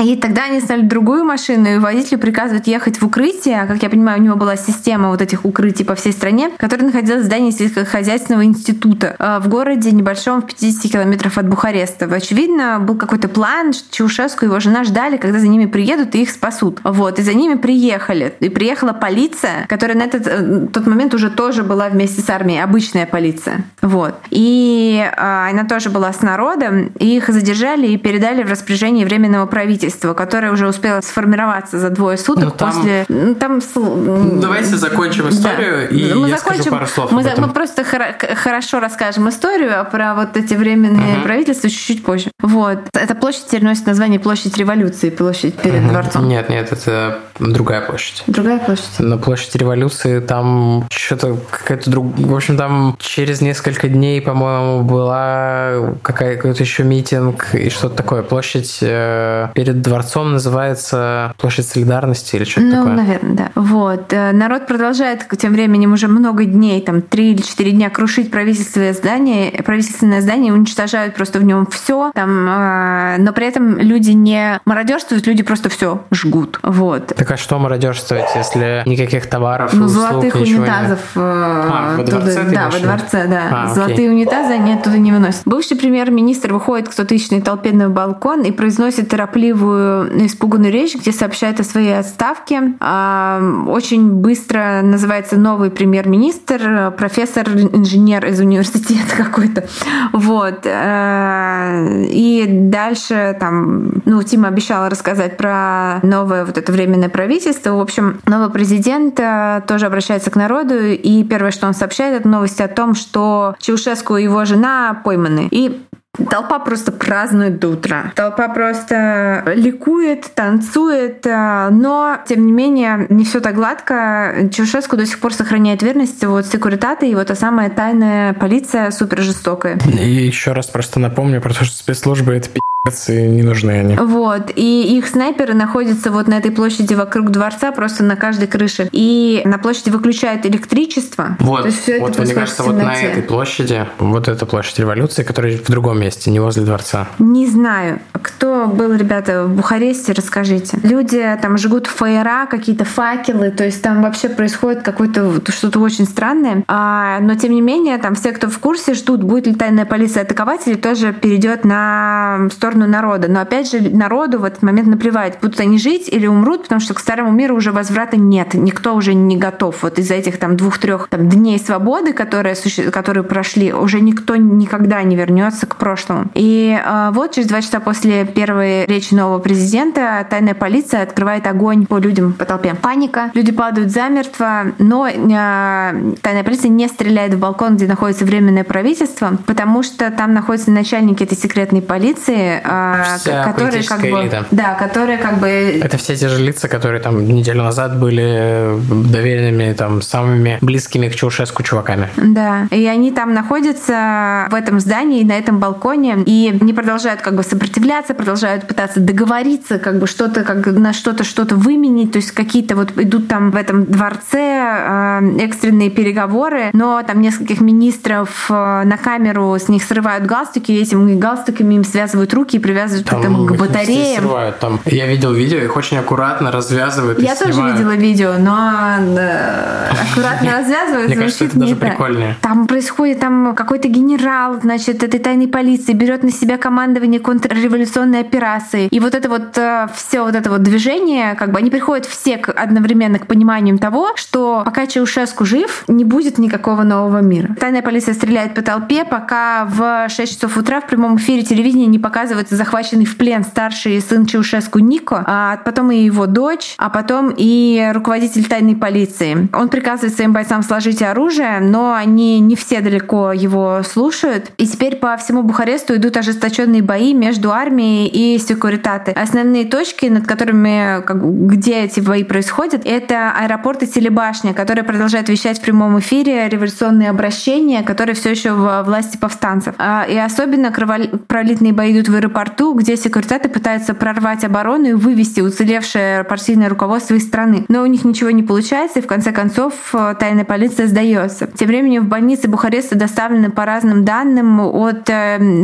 И тогда они стали другую машину, и водителю приказывают ехать в укрытие. А, как я понимаю, у него была система вот этих укрытий по всей стране, которая находилась в здании сельскохозяйственного института а, в городе небольшом в 150 километров от Бухареста. Очевидно, был какой-то план, Чаушеску и его жена ждали, когда за ними приедут и их спасут. Вот, и за ними приехали. И приехала полиция, которая на этот э, тот момент уже тоже была вместе с армией, обычная полиция. Вот. И а, она тоже была с народом, и их задержали и передали в распоряжение Временного правительства, которое уже успело сформироваться за двое суток ну, там... после... Ну, там... Давайте закончим историю, да. и мы я закончим... скажу пару слов мы, мы просто хорошо расскажем историю, а про вот эти временные uh-huh. правительства чуть-чуть позже. Вот. Эта площадь теперь носит название Площадь Революции, площадь перед uh-huh. дворцом. Нет, нет, это другая площадь. Другая площадь. На площади Революции там что-то какая-то друг... В общем, там через несколько дней, по-моему, была какая-то еще митинг и что-то такое. Площадь э, перед дворцом называется Площадь Солидарности или что-то ну, такое. Ну, наверное, да. Вот. Э, народ продолжает тем временем уже много дней, там, три или четыре дня крушить правительственное здание, правительственное здание, уничтожают просто в нем все. Там, э, но при этом люди не мародерствуют, люди просто все жгут. Вот. Так а что мародерствовать, если никаких товаров, ну, услуг, золотых унитазов. Не... Э, а, во дворце туда, Да, во дворце, да. А, Золотые унитазы они оттуда не выносят. Бывший премьер-министр выходит к 100-тысячной толпе на балкон и произносит торопливую, испуганную речь, где сообщает о своей отставке. А, очень быстро называется новый премьер-министр, профессор, инженер из университета *laughs* какой-то. Вот. Э, и дальше там, ну, Тима обещала рассказать про новое вот это временное правительство. В общем, новый президент э, тоже обращается к народу, и первое, что он сообщает, это новости о том, что Чаушеску и его жена пойманы. И Толпа просто празднует до утра. Толпа просто ликует, танцует, э, но, тем не менее, не все так гладко. Чаушеску до сих пор сохраняет верность вот секуритаты и вот та самая тайная полиция супер жестокая. И еще раз просто напомню про то, что спецслужбы — это пи*** не нужны они. Вот. И их снайперы находятся вот на этой площади вокруг дворца, просто на каждой крыше. И на площади выключают электричество. Вот. То есть все вот, это мне кажется, вот на этой площади, вот эта площадь революции, которая в другом месте, не возле дворца. Не знаю. Кто был, ребята, в Бухаресте, расскажите. Люди там жгут фаера, какие-то факелы, то есть там вообще происходит какое-то что-то очень странное. А, но тем не менее, там все, кто в курсе, ждут, будет ли тайная полиция атаковать или тоже перейдет на сторону народа. Но опять же, народу в этот момент наплевать, будут они жить или умрут, потому что к старому миру уже возврата нет. Никто уже не готов. Вот из-за этих там двух-трех дней свободы, которые, которые прошли, уже никто никогда не вернется к прошлому. И э, вот через два часа после первой речи нового президента тайная полиция открывает огонь по людям, по толпе. Паника, люди падают замертво, но э, тайная полиция не стреляет в балкон, где находится временное правительство, потому что там находятся начальники этой секретной полиции, Вся которые как бы, элита. да, которые как бы. Это все те же лица, которые там неделю назад были э, доверенными там самыми близкими к Чаушеску чуваками. Да, и они там находятся в этом здании, на этом балконе, и они продолжают как бы сопротивляться, продолжают пытаться договориться, как бы что-то, как на что-то, что-то выменить, то есть какие-то вот идут там в этом дворце э, экстренные переговоры, но там нескольких министров э, на камеру с них срывают галстуки, и этими галстуками им связывают руки руки привязывают там, к батареям. Срывают, там. Я видел видео, их очень аккуратно развязывают. Я тоже снимают. видела видео, но да, аккуратно *laughs* развязывают. Мне кажется, это даже прикольнее. Там происходит там какой-то генерал, значит, этой тайной полиции берет на себя командование контрреволюционной операции. И вот это вот э, все вот это вот движение, как бы они приходят все одновременно к пониманию того, что пока Чаушеску жив, не будет никакого нового мира. Тайная полиция стреляет по толпе, пока в 6 часов утра в прямом эфире телевидения не показывают оказывается захваченный в плен старший сын Чаушеску Нико, а потом и его дочь, а потом и руководитель тайной полиции. Он приказывает своим бойцам сложить оружие, но они не все далеко его слушают. И теперь по всему Бухаресту идут ожесточенные бои между армией и секуритаты. Основные точки, над которыми, как, где эти бои происходят, это аэропорт и телебашня, которые продолжают вещать в прямом эфире революционные обращения, которые все еще в власти повстанцев. А, и особенно кровопролитные бои идут в аэропорту, где секуритаты пытаются прорвать оборону и вывести уцелевшее партийное руководство из страны. Но у них ничего не получается, и в конце концов э, тайная полиция сдается. Тем временем в больнице Бухареста доставлены по разным данным от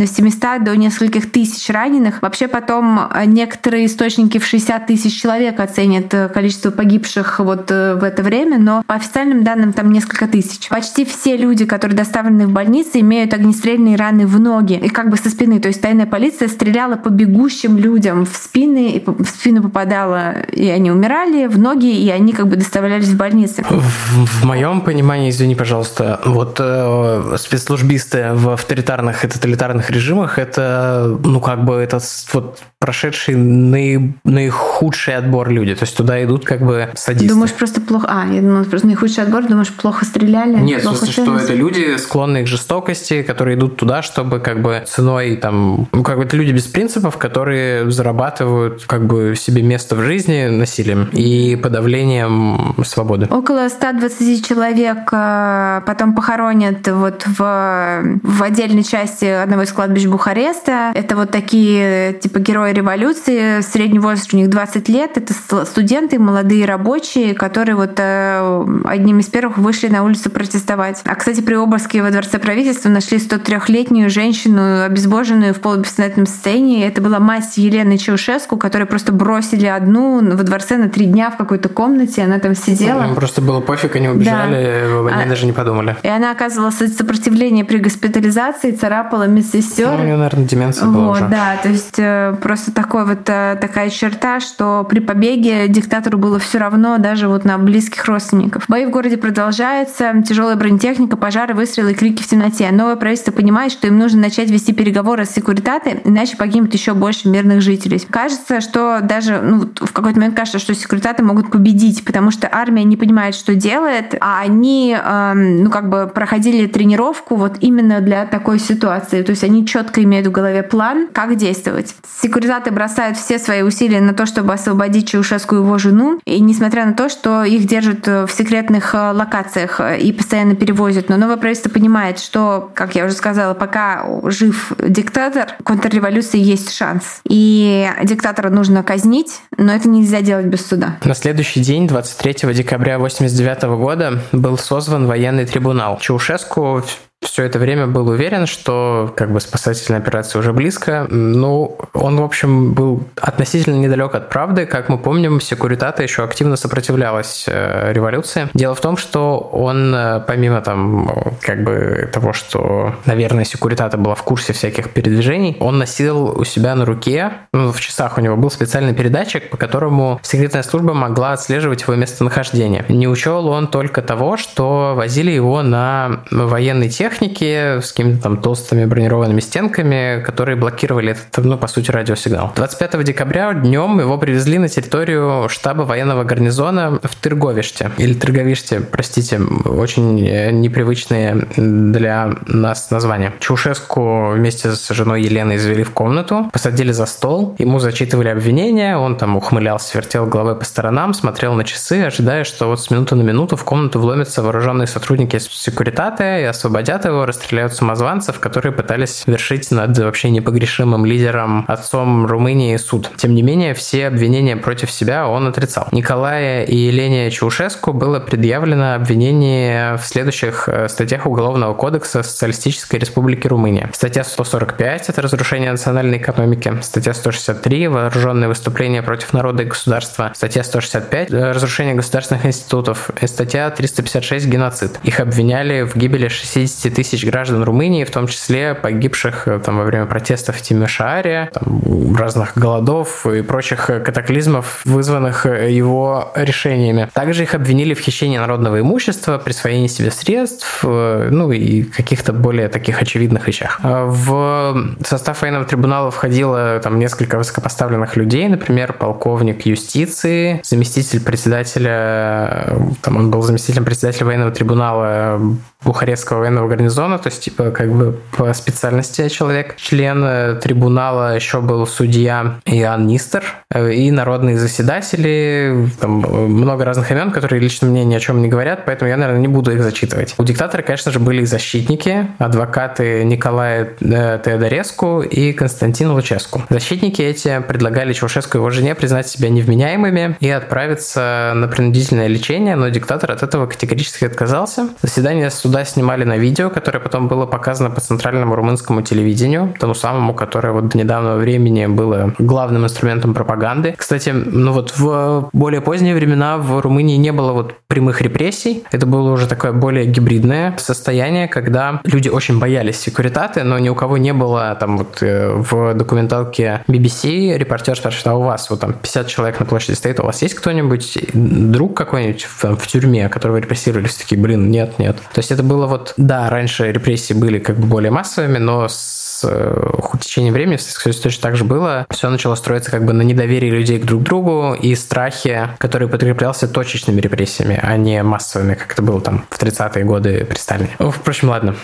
700 э, до нескольких тысяч раненых. Вообще потом э, некоторые источники в 60 тысяч человек оценят количество погибших вот в это время, но по официальным данным там несколько тысяч. Почти все люди, которые доставлены в больницы, имеют огнестрельные раны в ноги и как бы со спины. То есть тайная полиция стреляла по бегущим людям в спины, и в спину попадала, и они умирали, в ноги, и они как бы доставлялись в больницы. В, в моем понимании, извини, пожалуйста, вот э, спецслужбисты в авторитарных и тоталитарных режимах это, ну, как бы это вот прошедший наи, наихудший отбор люди. То есть туда идут как бы садисты. Думаешь, просто плохо... А, я думала, просто наихудший отбор, думаешь, плохо стреляли? Нет, плохо в смысле, что это люди, склонные к жестокости, которые идут туда, чтобы как бы ценой там... Ну, как бы это люди без принципов, которые зарабатывают как бы себе место в жизни насилием и подавлением свободы. Около 120 человек э, потом похоронят вот в, в отдельной части одного из кладбищ Бухареста. Это вот такие типа герои революции, средний возраст у них 20 лет, это студенты, молодые рабочие, которые вот э, одним из первых вышли на улицу протестовать. А, кстати, при обыске во Дворце правительства нашли 103-летнюю женщину, обезбоженную в полубессознательном состоянии. Это была мать Елены Чаушеску, которую просто бросили одну во дворце на три дня в какой-то комнате, она там сидела. Им просто было пофиг, они убежали, да. они а, даже не подумали. И она оказывала сопротивление при госпитализации, царапала медсестер. Ну, у нее, наверное, деменция была вот, уже. Да, то есть э, просто такой вот э, такая черта, что при побеге диктатору было все равно даже вот на близких родственников. Бои в городе продолжаются, тяжелая бронетехника, пожары, выстрелы крики в темноте. Новое правительство понимает, что им нужно начать вести переговоры с секуритаты, иначе погибнет еще больше мирных жителей. Кажется, что даже ну, в какой-то момент кажется, что секуритаты могут победить, потому что армия не понимает, что делает, а они эм, ну как бы проходили тренировку вот именно для такой ситуации. То есть они четко имеют в голове план, как действовать. Секуритаты Киргизаты бросают все свои усилия на то, чтобы освободить Чаушеску и его жену. И несмотря на то, что их держат э, в секретных э, локациях э, и постоянно перевозят. Но новое правительство понимает, что, как я уже сказала, пока жив диктатор, контрреволюции есть шанс. И диктатора нужно казнить, но это нельзя делать без суда. На следующий день, 23 декабря 1989 года, был созван военный трибунал. Чаушеску все это время был уверен, что как бы спасательная операция уже близко. Ну, он, в общем, был относительно недалек от правды. Как мы помним, Секуритата еще активно сопротивлялась э, революции. Дело в том, что он, э, помимо там, как бы того, что, наверное, Секуритата была в курсе всяких передвижений, он носил у себя на руке, ну, в часах у него был специальный передатчик, по которому секретная служба могла отслеживать его местонахождение. Не учел он только того, что возили его на военный тех, техники с какими-то там толстыми бронированными стенками, которые блокировали этот, ну, по сути, радиосигнал. 25 декабря днем его привезли на территорию штаба военного гарнизона в Тырговиште. Или Тырговиште, простите, очень э, непривычные для нас названия. Чаушеску вместе с женой Еленой извели в комнату, посадили за стол, ему зачитывали обвинения, он там ухмылялся, вертел головой по сторонам, смотрел на часы, ожидая, что вот с минуты на минуту в комнату вломятся вооруженные сотрудники секуритата и освободят захватят его, расстреляют самозванцев, которые пытались вершить над вообще непогрешимым лидером, отцом Румынии суд. Тем не менее, все обвинения против себя он отрицал. Николая и Елене Чаушеску было предъявлено обвинение в следующих э, статьях Уголовного кодекса Социалистической Республики Румыния. Статья 145 – это разрушение национальной экономики. Статья 163 – вооруженные выступления против народа и государства. Статья 165 – разрушение государственных институтов. И статья 356 – геноцид. Их обвиняли в гибели 60 тысяч граждан Румынии, в том числе погибших э, там, во время протестов в Тимишааре, там, разных голодов и прочих катаклизмов, вызванных э, его решениями. Также их обвинили в хищении народного имущества, присвоении себе средств, э, ну и каких-то более таких очевидных вещах. В состав военного трибунала входило там несколько высокопоставленных людей, например, полковник юстиции, заместитель председателя, там он был заместителем председателя военного трибунала Бухарестского военного гарнизона гарнизона, то есть, типа, как бы по специальности человек. Член э, трибунала еще был судья Иоанн Нистер э, и народные заседатели, там много разных имен, которые лично мне ни о чем не говорят, поэтому я, наверное, не буду их зачитывать. У диктатора, конечно же, были защитники, адвокаты Николая э, Теодореску и Константина Луческу. Защитники эти предлагали Чаушеску и его жене признать себя невменяемыми и отправиться на принудительное лечение, но диктатор от этого категорически отказался. Заседание суда снимали на видео, которое потом было показано по центральному румынскому телевидению, тому самому, которое вот до недавнего времени было главным инструментом пропаганды. Кстати, ну вот в более поздние времена в Румынии не было вот прямых репрессий. Это было уже такое более гибридное состояние, когда люди очень боялись секуритаты, но ни у кого не было там вот э, в документалке BBC репортер спрашивает, а у вас вот там 50 человек на площади стоит, у вас есть кто-нибудь, друг какой-нибудь в, в тюрьме, которого репрессировали? Все такие, блин, нет, нет. То есть это было вот, да, раньше репрессии были как бы более массовыми, но с с э, течением времени все точно так же было. Все начало строиться как бы на недоверии людей к друг другу и страхе, который подкреплялся точечными репрессиями, а не массовыми, как это было там в 30-е годы при Сталине. Впрочем, ладно.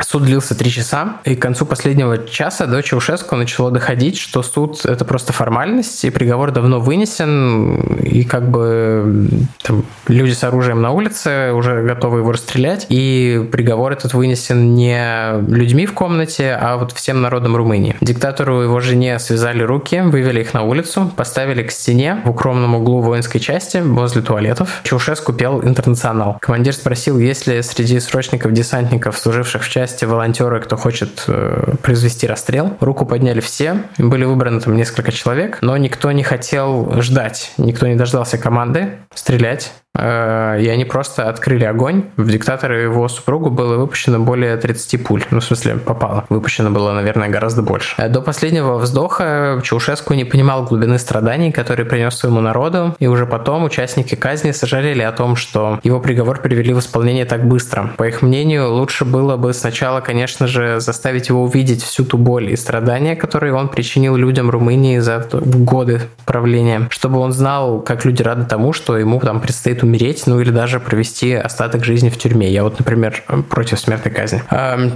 Суд длился три часа, и к концу последнего часа до Чаушеску начало доходить, что суд — это просто формальность, и приговор давно вынесен, и как бы там, люди с оружием на улице уже готовы его расстрелять, и приговор этот вынесен не людьми в комнате, а вот всем народом Румынии. Диктатору и его жене связали руки, вывели их на улицу, поставили к стене в укромном углу воинской части возле туалетов. Чаушеску пел «Интернационал». Командир спросил, есть ли среди срочников-десантников, служивших в части, волонтеры, кто хочет э, произвести расстрел. Руку подняли все, были выбраны там несколько человек, но никто не хотел ждать, никто не дождался команды стрелять. Э, и они просто открыли огонь. В диктатора и его супругу было выпущено более 30 пуль. Ну, в смысле, попало. Выпущено было, наверное, гораздо больше. Э, до последнего вздоха Чаушеску не понимал глубины страданий, которые принес своему народу, и уже потом участники казни сожалели о том, что его приговор привели в исполнение так быстро. По их мнению, лучше было бы сначала, конечно же, заставить его увидеть всю ту боль и страдания, которые он причинил людям Румынии за годы правления, чтобы он знал, как люди рады тому, что ему там предстоит умереть, ну или даже провести остаток жизни в тюрьме. Я вот, например, против смертной казни.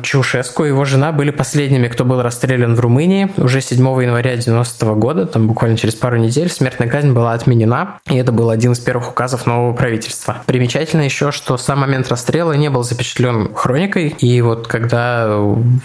Чушеску и его жена были последними, кто был расстрелян в Румынии. Уже 7 января 90 -го года, там буквально через пару недель, смертная казнь была отменена, и это был один из первых указов нового правительства. Примечательно еще, что сам момент расстрела не был запечатлен хроникой, и вот когда...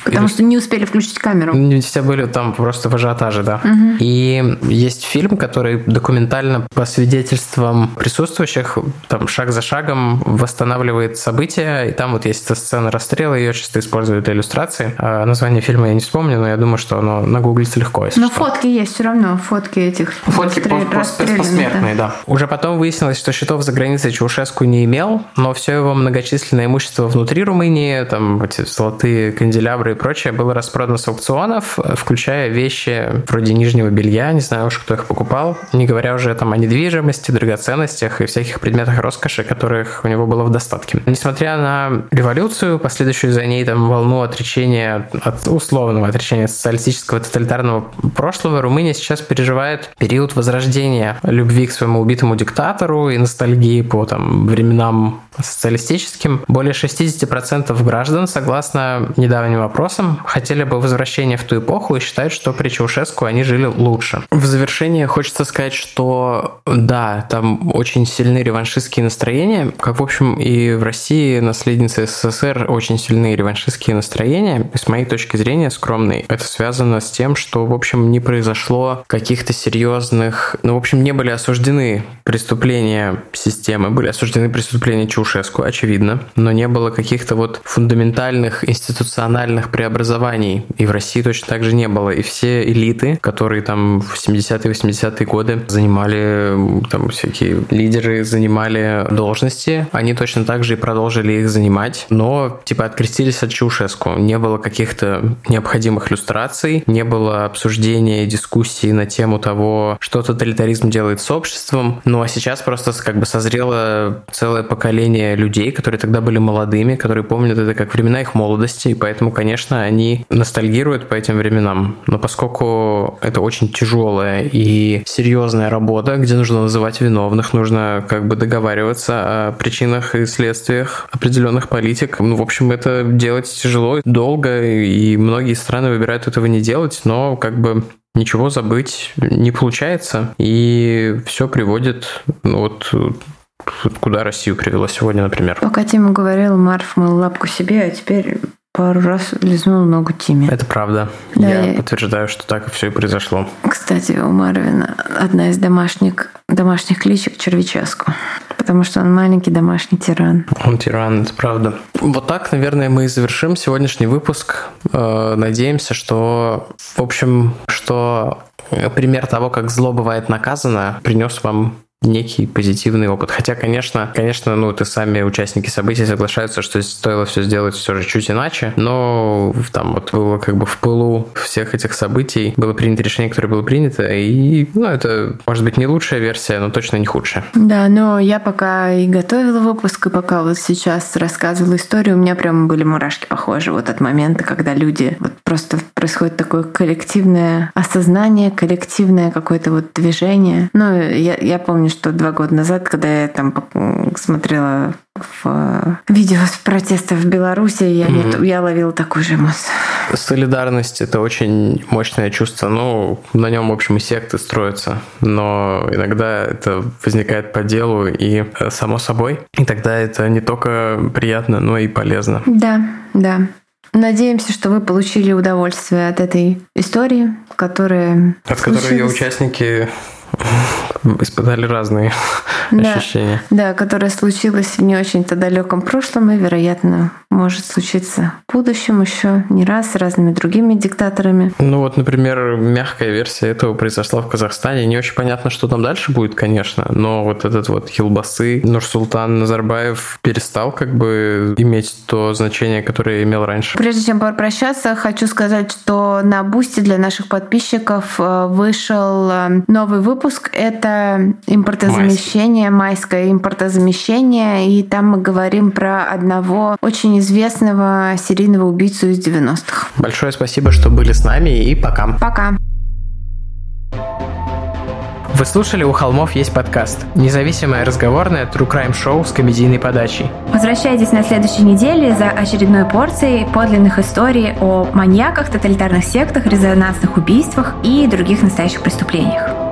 Потому что не успели включить камеру. Все были там просто в ажиотаже, да. Угу. И есть фильм, который документально по свидетельствам присутствующих там шаг за шагом восстанавливает события, и там вот есть эта сцена расстрела, ее часто используют для иллюстрации. А название фильма я не вспомню, но я думаю, что оно нагуглится легко. Но что. фотки есть все равно, фотки этих Фотки посмертные, да. да. Уже потом выяснилось, что счетов за границей Чаушеску не имел, но все его многочисленное имущество внутри Румынии, там эти золотые канделябры и прочее, было распродано с аукционов, включая вещи вроде нижнего белья, не знаю уж, кто их покупал, не говоря уже там о недвижимости, драгоценностях и всяких предметах предметах роскоши, которых у него было в достатке. Несмотря на революцию, последующую за ней там волну отречения от условного отречения социалистического тоталитарного прошлого, Румыния сейчас переживает период возрождения любви к своему убитому диктатору и ностальгии по там временам социалистическим. Более 60% граждан, согласно недавним опросам, хотели бы возвращения в ту эпоху и считают, что при Чаушеску они жили лучше. В завершение хочется сказать, что да, там очень сильны реваншистские настроения, как, в общем, и в России наследницы СССР очень сильные реваншистские настроения. И с моей точки зрения, скромной, это связано с тем, что, в общем, не произошло каких-то серьезных... Ну, в общем, не были осуждены преступления системы, были осуждены преступления Чаушеску очевидно, но не было каких-то вот фундаментальных институциональных преобразований. И в России точно так же не было. И все элиты, которые там в 70-е, 80-е годы занимали, там всякие лидеры занимали должности, они точно так же и продолжили их занимать, но типа открестились от Чаушеску. Не было каких-то необходимых иллюстраций, не было обсуждения, дискуссий на тему того, что тоталитаризм делает с обществом. Ну а сейчас просто как бы созрело целое поколение людей, которые тогда были молодыми, которые помнят это как времена их молодости, и поэтому, конечно, они ностальгируют по этим временам. Но поскольку это очень тяжелая и серьезная работа, где нужно называть виновных, нужно как бы договариваться о причинах и следствиях определенных политик. Ну, в общем, это делать тяжело, долго, и многие страны выбирают этого не делать, но как бы ничего забыть не получается, и все приводит, ну вот куда Россию привела сегодня, например. Пока Тима говорил, Марф мыл лапку себе, а теперь пару раз лизнул ногу Тиме. Это правда. Да, я, я подтверждаю, что так все и произошло. Кстати, у Марвина одна из домашних, домашних кличек Червяческу. Потому что он маленький домашний тиран. Он тиран, это правда. Вот так, наверное, мы и завершим сегодняшний выпуск. Э, надеемся, что, в общем, что пример того, как зло бывает наказано, принес вам некий позитивный опыт. Хотя, конечно, конечно, ну, это сами участники событий соглашаются, что стоило все сделать все же чуть иначе, но там вот было как бы в пылу всех этих событий было принято решение, которое было принято, и, ну, это, может быть, не лучшая версия, но точно не худшая. Да, но я пока и готовила выпуск, и пока вот сейчас рассказывала историю, у меня прям были мурашки похожи вот от момента, когда люди, вот просто происходит такое коллективное осознание, коллективное какое-то вот движение. Ну, я, я помню, что два года назад, когда я там смотрела в видео с протестов в Беларуси, я, mm-hmm. я ловила такой же эмоцию. Солидарность – это очень мощное чувство. Ну, на нем, в общем, и секты строятся. Но иногда это возникает по делу и э, само собой. И тогда это не только приятно, но и полезно. Да, да. Надеемся, что вы получили удовольствие от этой истории, которая... От которой ее участники испытали разные да, ощущения. Да, которое случилось в не очень-то далеком прошлом и, вероятно, может случиться в будущем еще не раз с разными другими диктаторами. Ну вот, например, мягкая версия этого произошла в Казахстане. Не очень понятно, что там дальше будет, конечно, но вот этот вот Хилбасы Нурсултан Назарбаев перестал как бы иметь то значение, которое имел раньше. Прежде чем попрощаться, хочу сказать, что на Boosty для наших подписчиков э, вышел э, новый выпуск. Это импортозамещение, майское импортозамещение, и там мы говорим про одного очень известного серийного убийцу из 90-х. Большое спасибо, что были с нами, и пока. Пока. Вы слушали «У холмов есть подкаст» – независимое разговорное true crime шоу с комедийной подачей. Возвращайтесь на следующей неделе за очередной порцией подлинных историй о маньяках, тоталитарных сектах, резонансных убийствах и других настоящих преступлениях.